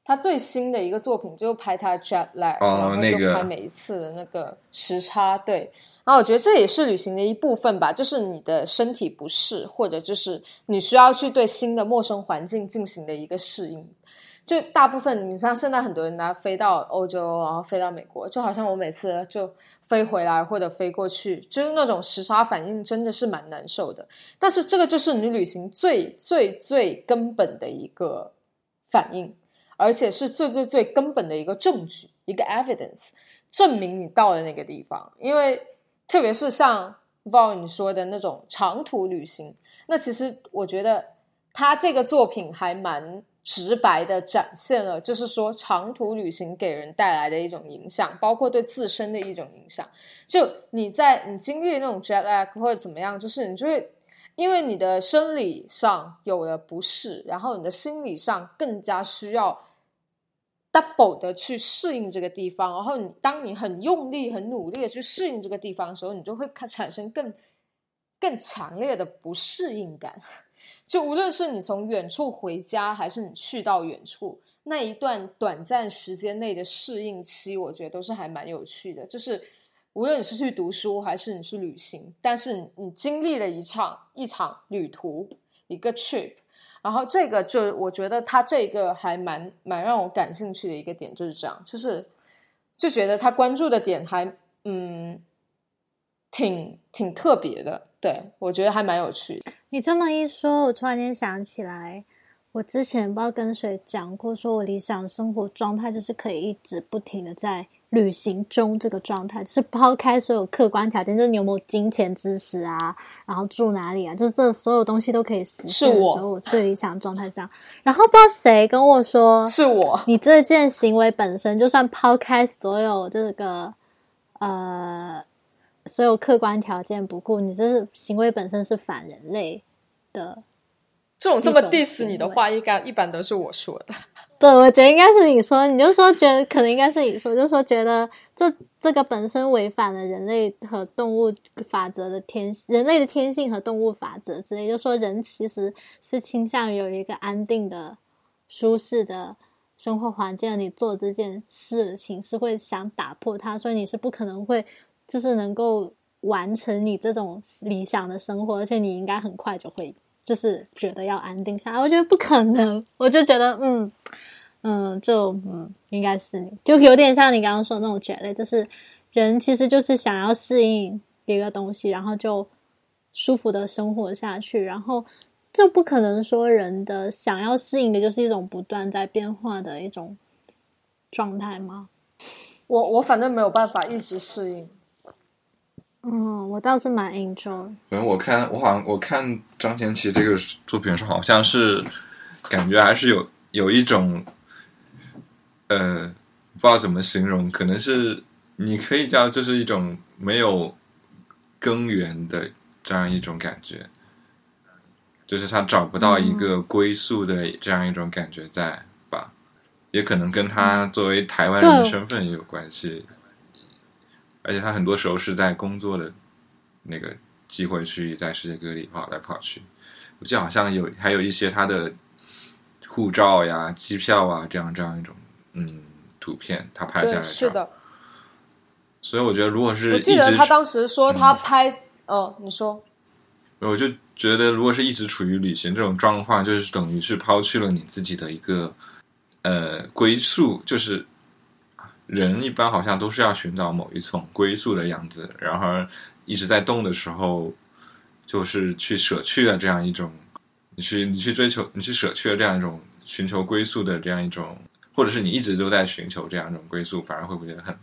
他最新的一个作品就拍他 jet lag，、哦然后就那个拍每一次的那个时差，对。然后我觉得这也是旅行的一部分吧，就是你的身体不适，或者就是你需要去对新的陌生环境进行的一个适应。就大部分，你像现在很多人呢飞到欧洲，然后飞到美国，就好像我每次就飞回来或者飞过去，就是那种时差反应真的是蛮难受的。但是这个就是你旅行最最最根本的一个反应，而且是最最最根本的一个证据，一个 evidence，证明你到了那个地方。因为特别是像 Val 你说的那种长途旅行，那其实我觉得他这个作品还蛮直白的展现了，就是说长途旅行给人带来的一种影响，包括对自身的一种影响。就你在你经历那种 jet lag 或者怎么样，就是你就会因为你的生理上有了不适，然后你的心理上更加需要。Double 的去适应这个地方，然后你当你很用力、很努力的去适应这个地方的时候，你就会产生更更强烈的不适应感。就无论是你从远处回家，还是你去到远处，那一段短暂时间内的适应期，我觉得都是还蛮有趣的。就是无论你是去读书，还是你去旅行，但是你经历了一场一场旅途，一个 trip。然后这个就我觉得他这个还蛮蛮让我感兴趣的一个点就是这样，就是就觉得他关注的点还嗯挺挺特别的，对我觉得还蛮有趣的。你这么一说，我突然间想起来，我之前不知道跟谁讲过，说我理想生活状态就是可以一直不停的在。旅行中这个状态是抛开所有客观条件，就是你有没有金钱支持啊，然后住哪里啊，就是这所有东西都可以实现的时候，我最理想状态这样。然后不知道谁跟我说，是我，你这件行为本身就算抛开所有这个呃所有客观条件不顾，你这是行为本身是反人类的。这种这么 diss 你的话，应该一般都是我说的。对，我觉得应该是你说，你就说觉得可能应该是你说，就说觉得这这个本身违反了人类和动物法则的天，人类的天性和动物法则之类，就说人其实是倾向于有一个安定的、舒适的生活环境，你做这件事情是会想打破它，所以你是不可能会就是能够完成你这种理想的生活，而且你应该很快就会就是觉得要安定下来，我觉得不可能，我就觉得嗯。嗯，就嗯，应该是你，就有点像你刚刚说的那种觉得，就是人其实就是想要适应一个东西，然后就舒服的生活下去，然后这不可能说人的想要适应的就是一种不断在变化的一种状态吗？我我反正没有办法一直适应。嗯，我倒是蛮 enjoy。反正我看，我好像我看张贤奇这个作品是好像是感觉还是有有一种。呃，不知道怎么形容，可能是你可以叫，这是一种没有根源的这样一种感觉，就是他找不到一个归宿的这样一种感觉在吧？也可能跟他作为台湾人的身份也有关系，而且他很多时候是在工作的那个机会去在世界各地跑来跑去，我记得好像有还有一些他的护照呀、机票啊这样这样一种。嗯，图片他拍下来是的，所以我觉得，如果是我记得他当时说他拍，哦，你说，我就觉得，如果是一直处于旅行这种状况，就是等于是抛弃了你自己的一个呃归宿，就是人一般好像都是要寻找某一种归宿的样子，然而一直在动的时候，就是去舍去了这样一种，你去你去追求，你去舍去了这样一种寻求归宿的这样一种。或者是你一直都在寻求这样一种归宿，反而会不会觉得很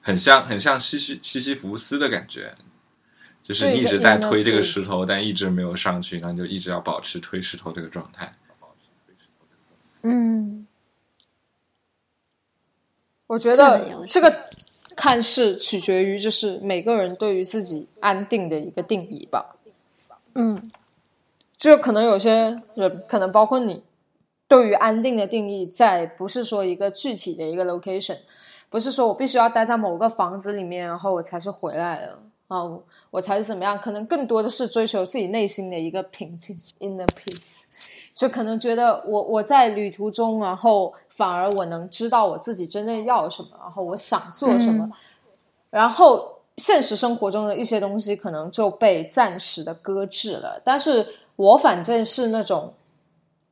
很像很像西西西西弗斯的感觉？就是你一直在推这个石头，但一直没有上去，那就一直要保持推石头这个状态。嗯，我觉得这个看似取决于就是每个人对于自己安定的一个定义吧。嗯，就可能有些人，可能包括你。对于安定的定义，在不是说一个具体的一个 location，不是说我必须要待在某个房子里面，然后我才是回来的啊，我才是怎么样？可能更多的是追求自己内心的一个平静，inner peace。就可能觉得我我在旅途中，然后反而我能知道我自己真正要什么，然后我想做什么，然后现实生活中的一些东西可能就被暂时的搁置了。但是我反正是那种。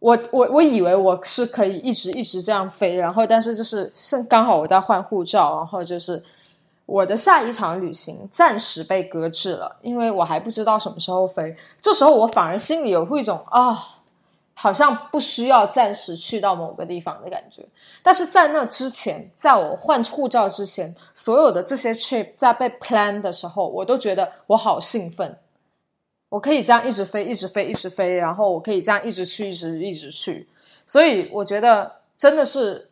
我我我以为我是可以一直一直这样飞，然后但是就是是刚好我在换护照，然后就是我的下一场旅行暂时被搁置了，因为我还不知道什么时候飞。这时候我反而心里有一种啊，好像不需要暂时去到某个地方的感觉。但是在那之前，在我换护照之前，所有的这些 trip 在被 plan 的时候，我都觉得我好兴奋，我可以这样一直飞，一直飞，一直飞，然后我可以这样一直去，一直一直去。所以我觉得真的是，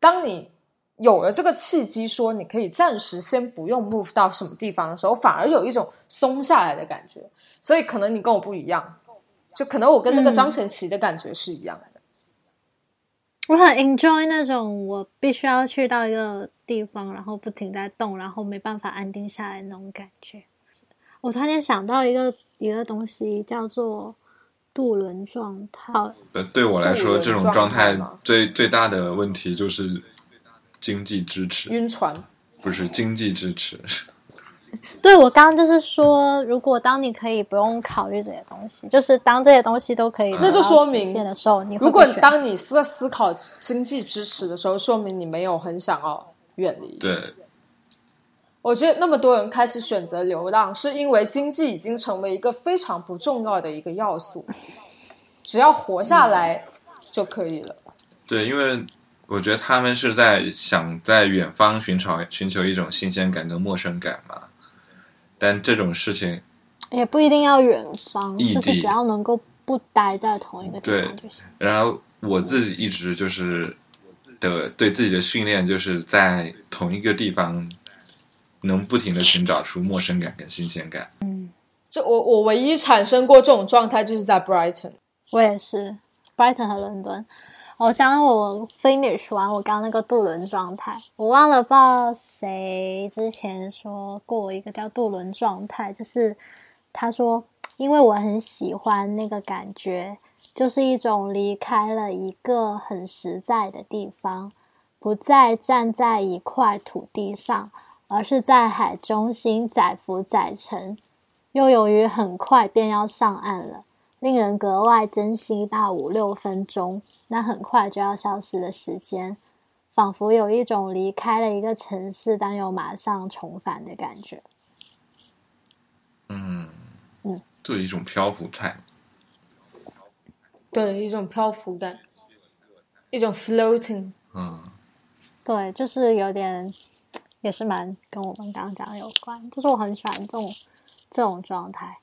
当你有了这个契机，说你可以暂时先不用 move 到什么地方的时候，反而有一种松下来的感觉。所以可能你跟我不一样。就可能我跟那个张晨琪的感觉是一样的，我很 enjoy 那种我必须要去到一个地方，然后不停在动，然后没办法安定下来那种感觉。我突然间想到一个一个东西，叫做渡轮状态。呃，对我来说，这种状态最最大的问题就是经济支持，晕船不是经济支持。对，我刚刚就是说，如果当你可以不用考虑这些东西，就是当这些东西都可以，那就说明的时候，你如果当你在思考经济支持的时候，说明你没有很想要远离。对，我觉得那么多人开始选择流浪，是因为经济已经成为一个非常不重要的一个要素，只要活下来就可以了。对，因为我觉得他们是在想在远方寻找寻求一种新鲜感跟陌生感嘛。但这种事情也不一定要远方，就是只要能够不待在同一个地方就行。然后我自己一直就是的对自己的训练，就是在同一个地方能不停的寻找出陌生感跟新鲜感。嗯，这我我唯一产生过这种状态就是在 Brighton，我也是 Brighton 和伦敦。我讲我 finish 完我刚那个渡轮状态，我忘了不知道谁之前说过一个叫渡轮状态，就是他说，因为我很喜欢那个感觉，就是一种离开了一个很实在的地方，不再站在一块土地上，而是在海中心载浮载沉，又由于很快便要上岸了。令人格外珍惜那五六分钟，那很快就要消失的时间，仿佛有一种离开了一个城市，但又马上重返的感觉。嗯嗯，就一种漂浮态。对，一种漂浮感，一种 floating。嗯，对，就是有点，也是蛮跟我们刚刚讲的有关，就是我很喜欢这种这种状态。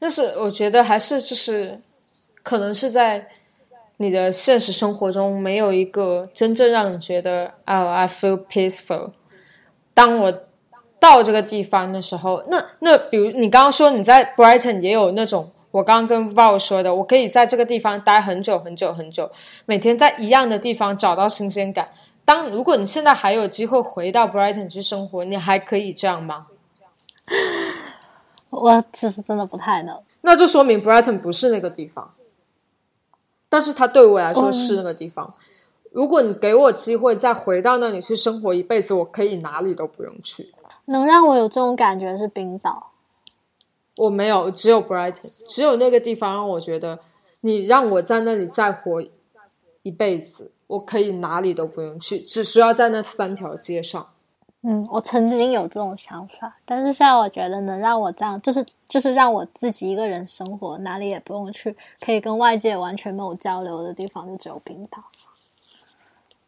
就是我觉得还是就是，可能是在你的现实生活中没有一个真正让你觉得啊，I feel peaceful。当我到这个地方的时候，那那比如你刚刚说你在 Brighton 也有那种，我刚刚跟 Val 说的，我可以在这个地方待很久很久很久，每天在一样的地方找到新鲜感。当如果你现在还有机会回到 Brighton 去生活，你还可以这样吗？我其实真的不太能，那就说明 Brighton 不是那个地方，但是它对我来说是那个地方。如果你给我机会再回到那里去生活一辈子，我可以哪里都不用去。能让我有这种感觉是冰岛，我没有，只有 Brighton，只有那个地方让我觉得，你让我在那里再活一辈子，我可以哪里都不用去，只需要在那三条街上。嗯，我曾经有这种想法，但是现在我觉得能让我这样，就是就是让我自己一个人生活，哪里也不用去，可以跟外界完全没有交流的地方，就只有冰岛，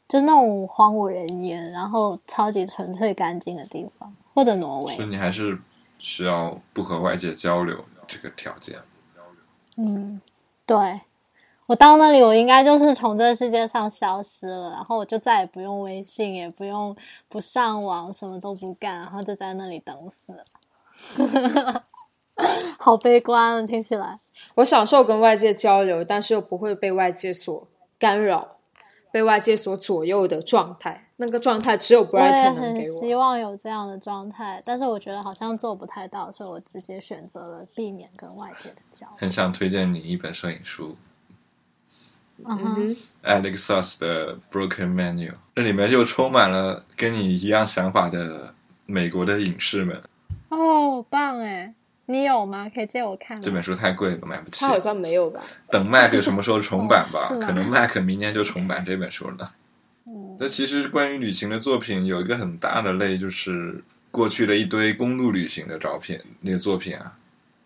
就那种荒无人烟，然后超级纯粹干净的地方，或者挪威。所以你还是需要不和外界交流这个条件。嗯，对。我到那里，我应该就是从这个世界上消失了，然后我就再也不用微信，也不用不上网，什么都不干，然后就在那里等死。好悲观啊，听起来。我享受跟外界交流，但是又不会被外界所干扰、被外界所左右的状态。那个状态只有 Brighton 能给我。希望有这样的状态，但是我觉得好像做不太到，所以我直接选择了避免跟外界的交流。很想推荐你一本摄影书。嗯哼，Alexos 的 Broken Menu，这里面就充满了跟你一样想法的美国的影视们。哦，棒哎！你有吗？可以借我看。这本书太贵了，买不起。他好像没有吧？等 Mac 什么时候重版吧？可能 Mac 明年就重版这本书了。嗯，那其实关于旅行的作品有一个很大的类，就是过去的一堆公路旅行的照片，那些作品啊。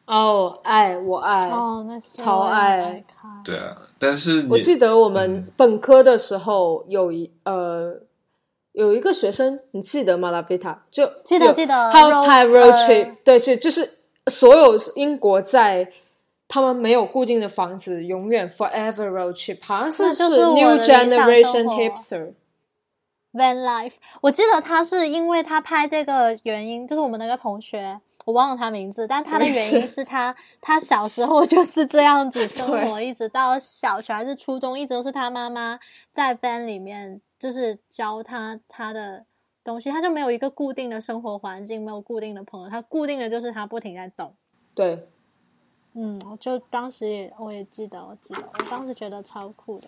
哦，爱我爱。哦，那些超爱。对啊，但是我记得我们嗯本科的时候有一呃有一个学生，你记得吗？拉贝塔就记得记得他 road- 拍 road 呃 trip，、对，是就是所有英国在他们没有固定的房子，永远 forever road trip，好像是就是 new generation hipster。Van Life，我记得他是因为他拍这个原因，就是我们那个同学，我忘了他名字，但他的原因是他他小时候就是这样子生活，一直到小学还是初中，一直都是他妈妈在 van 里面就是教他他的东西，他就没有一个固定的生活环境，没有固定的朋友，他固定的就是他不停在动。对，嗯，我就当时也我也记得，我记得，我当时觉得超酷的，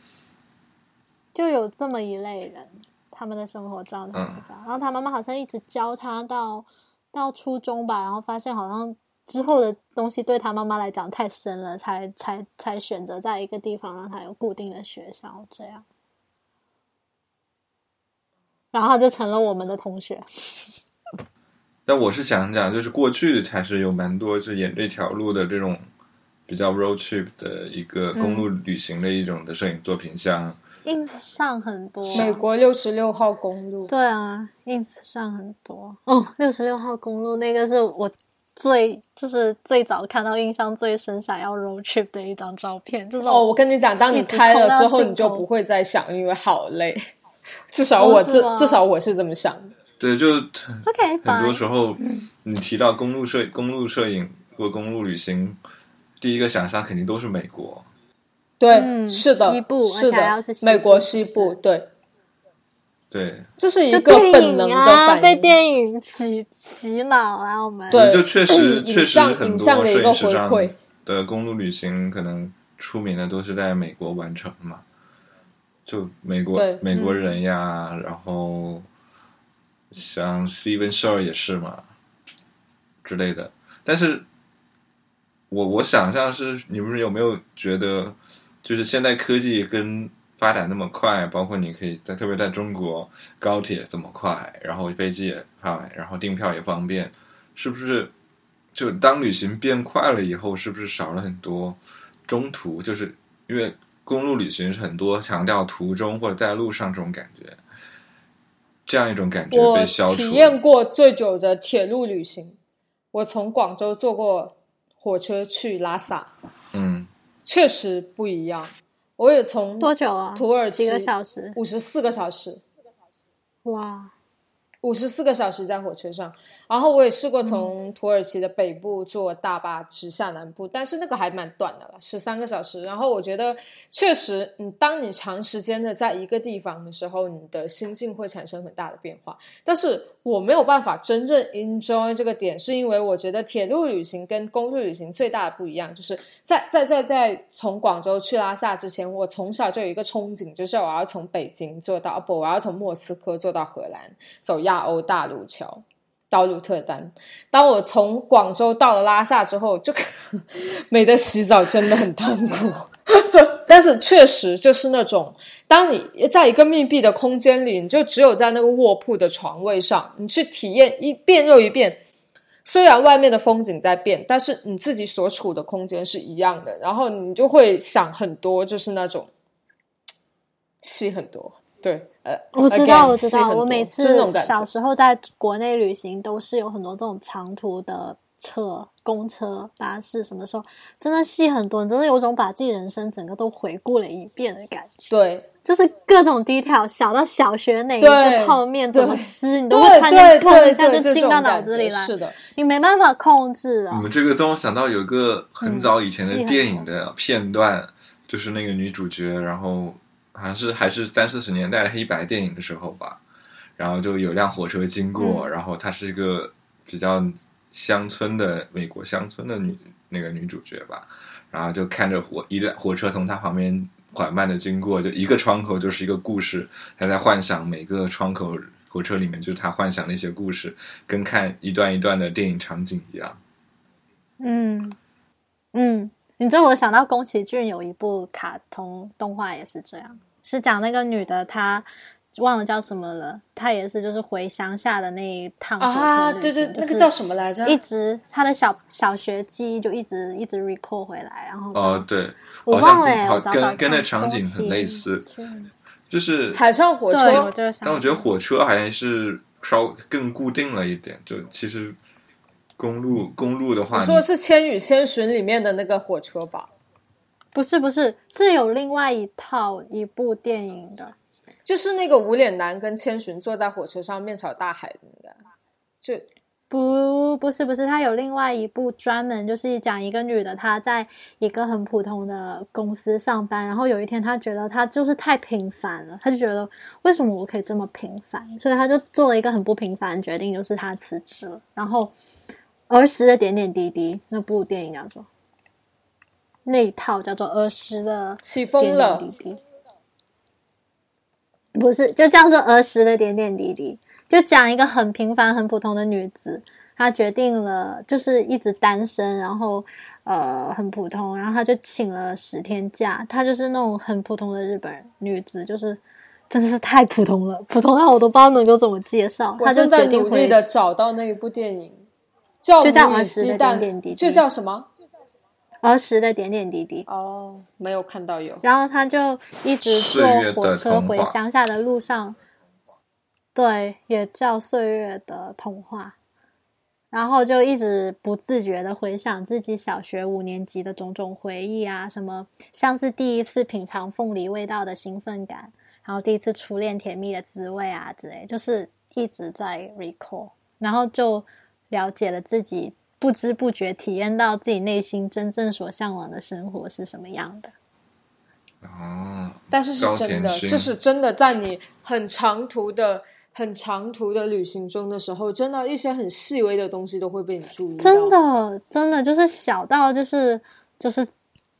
就有这么一类人，他们的生活状态是这样。然后他妈妈好像一直教他到到初中吧，然后发现好像之后的东西对他妈妈来讲太深了，才才才选择在一个地方让他有固定的学校这样。然后他就成了我们的同学。但我是想讲，就是过去还是有蛮多就演这条路的这种比较 road trip 的一个公路旅行的一种的摄影作品，像 ins 上很多，美国六十六号公路，对啊，ins 上很多哦。六十六号公路那个是我最就是最早看到印象最深，想要 road trip 的一张照片。这种哦，我跟你讲，当你开了之后，你就不会再想，因为好累。至少我至、哦至少我是这么想的。对，就 OK，很多时候你提到公路摄公路摄影或公路旅行，第一个想象肯定都是美国。对，嗯是的，西部是的，是西美国部西是部，对，对，这是一个本电影能的啊，反应。被电影洗洗脑啊，我们对就确实确实很多像的一个摄影师上回馈的公路旅行，可能出名的都是在美国完成嘛。就美国美国嗯人呀，然后像 Steven Shore 也是嘛之类的。但是我我想象是你们有没有觉得，就是现在科技跟发展那么快，包括你可以在特别在中国高铁这么快，然后飞机也快，然后订票也方便，是不是？就当旅行变快了以后，是不是少了很多中途？就是因为公路旅行是很多强调途中或者在路上这种感觉，这样一种感觉被消除了。体验过最久的铁路旅行，我从广州坐过火车去拉萨，嗯，确实不一样。我也从多久啊？土耳其几个小时？五十四个小时，哇，五十四个小时在火车上，然后我也试过嗯从土耳其的北部坐大巴直下南部，但是那个还蛮短的了，十三个小时。然后我觉得确实，你当你长时间的在一个地方的时候，你的心境会产生很大的变化。但是我没有办法真正 enjoy 这个点，是因为我觉得铁路旅行跟公路旅行最大的不一样，就是在在在在从广州去拉萨之前，我从小就有一个憧憬，就是我要从北京坐到不，我要从莫斯科坐到荷兰，走亚欧大陆桥。到鹿特丹，当我从广州到了拉萨之后，就没得洗澡，真的很痛苦。但是确实就是那种，当你在一个密闭的空间里，你就只有在那个卧铺的床位上，你去体验一遍又一遍。虽然外面的风景在变，但是你自己所处的空间是一样的，然后你就会想很多，就是那种戏很多。对，呃，我知 again，道，我知道，我每次小时候在国内旅行，都是有很多这种长途的车、公车、巴士，什么时候真的戏很多，你真的有种把自己人生整个都回顾了一遍的感觉。对，就是各种 detail，小到小学哪一对。个泡面怎么吃，你都对会突然对间砰一下就进到脑子里来，是的，你没办法控制啊。你。们这个让我想到有一个很早以前的嗯电影的片段，就是那个女主角，然后好像是还是三四十年代的黑白电影的时候吧，然后就有辆火车经过，嗯。然后她是一个比较乡村的美国乡村的女那个女主角吧，然后就看着火一辆火车从她旁边缓慢的经过，就一个窗口就是一个故事，她在幻想每个窗口火车里面就是她幻想的一些故事，跟看一段一段的电影场景一样。嗯。嗯，你知道我想到宫崎骏有一部卡通动画也是这样，是讲那个女的她忘了叫什么了，他也是就是回乡下的那一趟火车啊，对对行，就是那个叫什么来着？一直他的小小学记忆就一直一直 recall 回来，然后哦，对，我忘了跟跟那场景很类似，就是海上火，车但我觉得火车还是稍更固定了一点，就其实公路公路的话，你说是《千与千寻》里面的那个火车吧？不是不是是有另外一套一部电影的，就是那个无脸男跟千寻坐在火车上面朝大海的那个，就不不是不是，他有另外一部专门就是讲一个女的，她在一个很普通的公司上班，然后有一天她觉得她就是太平凡了，她就觉得为什么我可以这么平凡，所以她就做了一个很不平凡的决定，就是她辞职了。然后儿时的点点滴滴那部电影叫做那一套叫做儿时的起风点了点滴滴，不是就叫做儿时的点点滴滴，就讲一个很平凡、很普通的女子，她决定了就是一直单身，然后呃很普通，然后她就请了十天假，她就是那种很普通的日本女子，就是真的是太普通了，普通到我都不知道能够怎么介绍，我她就正在努力的找到那一部电影，叫儿时的鸡蛋点点滴滴就叫什么？儿时的点点滴滴。哦，没有看到有。然后他就一直坐火车回乡下的路上，对，也叫《岁月的童话》，然后就一直不自觉的回想自己小学五年级的种种回忆啊，什么像是第一次品尝凤梨味道的兴奋感，然后第一次初恋甜蜜的滋味啊之类，就是一直在 recall，然后就了解了自己。不知不觉体验到自己内心真正所向往的生活是什么样的。哦，但是是真的，就是真的，在你很长途的、很长途的旅行中的时候，真的一些很细微的东西都会被你注意到。真，的，真的就是小到就是就是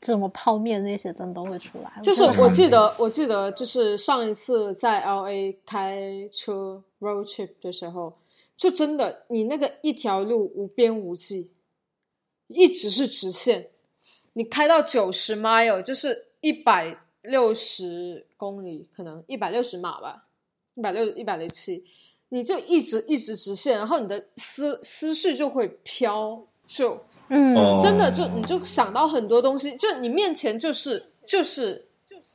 什么泡面那些，真的都会出来。就是我记得，我记得就是上一次在 L A 开车 road trip 的时候，就真的你那个一条路无边无际，一直是直线，你开到九十 mile 就是一百六十公里，可能一百六十码吧，一百六一百零七，你就一直一直直线，然后你的思思绪就会飘，就嗯，哦。真的就你就想到很多东西，就你面前就是就是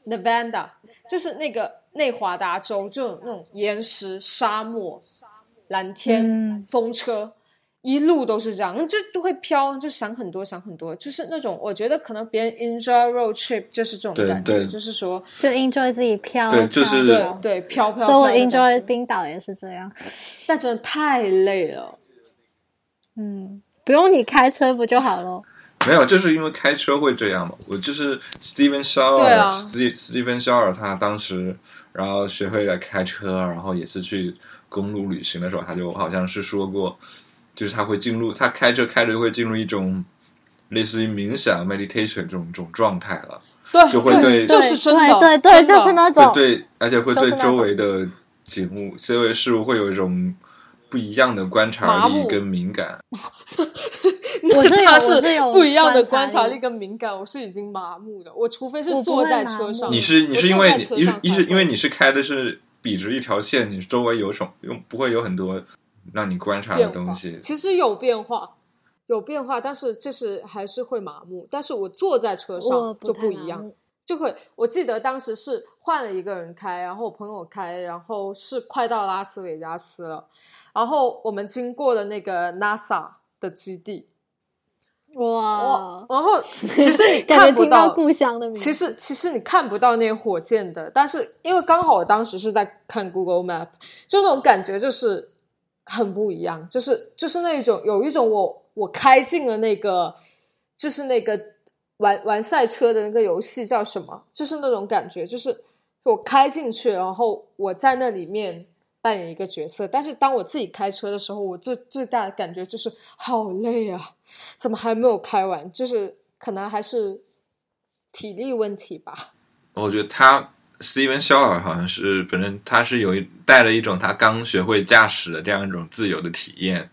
Nevada，就是那个内华达州，就那种岩石、沙漠、蓝天、嗯风车，一路都是这样，就就会飘，就想很多，想很多，就是那种我觉得可能别人 enjoy road trip 就是这种感觉，对就是说就 enjoy 自己飘，对就是对飘飘对飘飘所以我 enjoy 觉冰岛也是这样。但真的太累了。嗯，不用你开车不就好了？没有，就是因为开车会这样嘛。我就是 Steven Shower，对啊 Ste- Steven s h a w e r 他当时然后学会了开车，然后也是去公路旅行的时候，他就好像是说过，就是他会进入他开车开着就会进入一种类似于冥想 meditation 这种这种状态了，对，就会对就是真的，对对就是那种对，而且会对周围的景物、周围事物会有一种不一样的观察力跟敏感。我是有他是不一样的观察力跟敏感，我是已经麻木的。我除非是坐在车上，你是你是因为你一是因为你是开的是笔直一条线，你周围有什有不会有很多让你观察的东西。其实有变化，有变化，但是就是还是会麻木。但是我坐在车上就不一样，就会。我记得当时是换了一个人开，然后我朋友开，然后是快到拉斯维加斯了，然后我们经过了那个 NASA 的基地，哇，然后其实你 看不听到故乡的名字。其实其实你看不到那个火箭的，但是因为刚好我当时是在看 Google Map，就那种感觉就是很不一样，就是就是那种有一种我我开进了那个就是那个玩玩赛车的那个游戏叫什么？就是那种感觉，就是我开进去，然后我在那里面扮演一个角色，但是当我自己开车的时候，我最最大的感觉就是好累啊，怎么还没有开完？就是可能还是体力问题吧。我觉得他 Steven s h a w 好像是，反正他是有一带了一种他刚学会驾驶的这样一种自由的体验，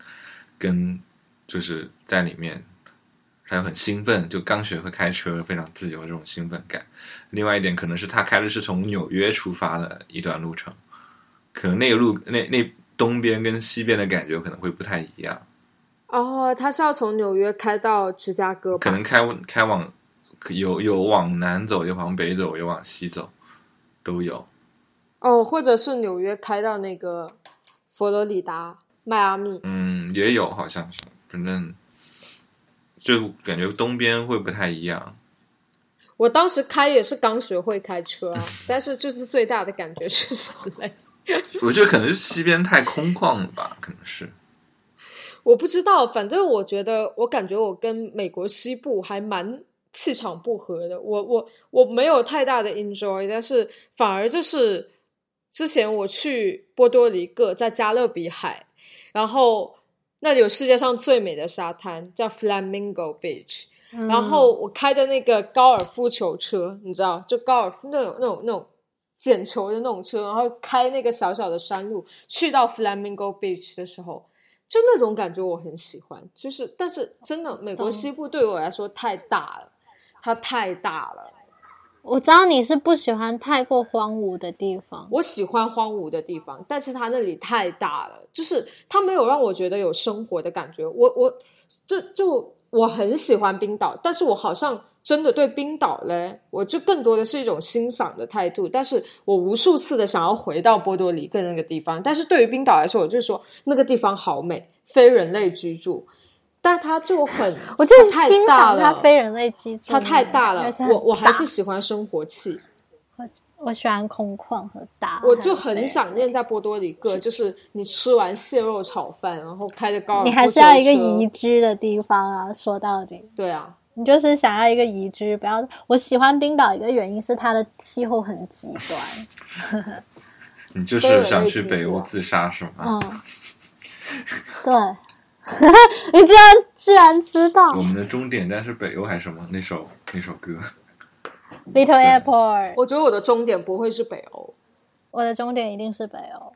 跟就是在里面还有很兴奋，就刚学会开车，非常自由这种兴奋感。另外一点可能是他开的是从纽约出发的一段路程，可能那个路那那东边跟西边的感觉可能会不太一样，哦，他是要从纽约开到芝加哥？可能开开往有有往南走，有往北走，有往西走，都有。哦，或者是纽约开到那个佛罗里达、迈阿密。嗯，也有好像是，反正就感觉东边会不太一样。我当时开也是刚学会开车啊，但是就是最大的感觉就是 很累。我觉得可能是西边太空旷了吧，可能是。我不知道，反正我觉得，我感觉我跟美国西部还蛮气场不合的。我我我没有太大的 enjoy，但是反而就是之前我去波多黎各，在加勒比海，然后那里有世界上最美的沙滩，叫 Flamingo Beach。然后我开的那个高尔夫球车，你知道，就高尔夫那种那种那种捡球的那种车，然后开那个小小的山路去到 Flamingo Beach 的时候，就那种感觉我很喜欢。就是，但是真的，美国西部对我来说太大了，它太大了。我知道你是不喜欢太过荒芜的地方，我喜欢荒芜的地方，但是它那里太大了，就是它没有让我觉得有生活的感觉。我我就就。我很喜欢冰岛，但是我好像真的对冰岛嘞，我就更多的是一种欣赏的态度。但是我无数次的想要回到波多黎各那个地方，但是对于冰岛来说，我就说那个地方好美，非人类居住，但它就很，我就是欣赏它非人类居住，它太大了，我我还是喜欢生活气。我喜欢空旷和大，我就很想念在波多黎各，就是你吃完蟹肉炒饭，然后开着高尔夫你还是要一个宜居的地方啊！说到底，对啊，你就是想要一个宜居，不要。我喜欢冰岛一个原因是它的气候很极端。你就是想去北欧自杀是吗？嗯，对，你居然居然知道我们的终点站是北欧还是什么？那首那首歌。Little Airport，我觉得我的终点不会是北欧，我的终点一定是北欧。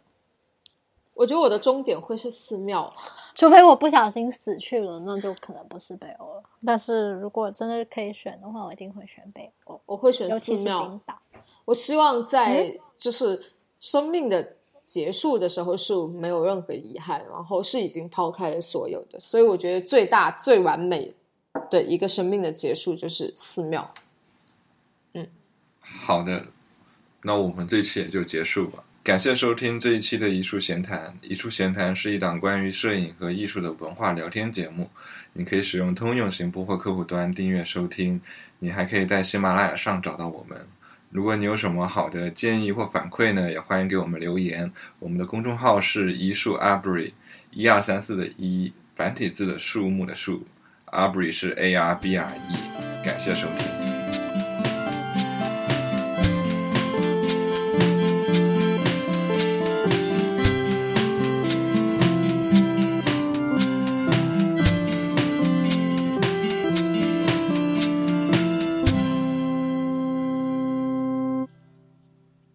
我觉得我的终点会是寺庙，除非我不小心死去了，那就可能不是北欧了。但是如果真的可以选的话，我一定会选北欧。我会选寺庙。我希望在就是生命的结束的时候是没有任何遗憾，然后是已经抛开了所有的。所以我觉得最大最完美的一个生命的结束就是寺庙。嗯好的，那我们这期也就结束吧。感谢收听这一期的《一处闲谈》。《一处闲谈》是一档关于摄影和艺术的文化聊天节目。你可以使用通用型播客客户端订阅收听。你还可以在喜马拉雅上找到我们。如果你有什么好的建议或反馈呢，也欢迎给我们留言。我们的公众号是一树 Arbory，一二三四的一繁体字的树木的树，Arbory 是 A R B R E。感谢收听。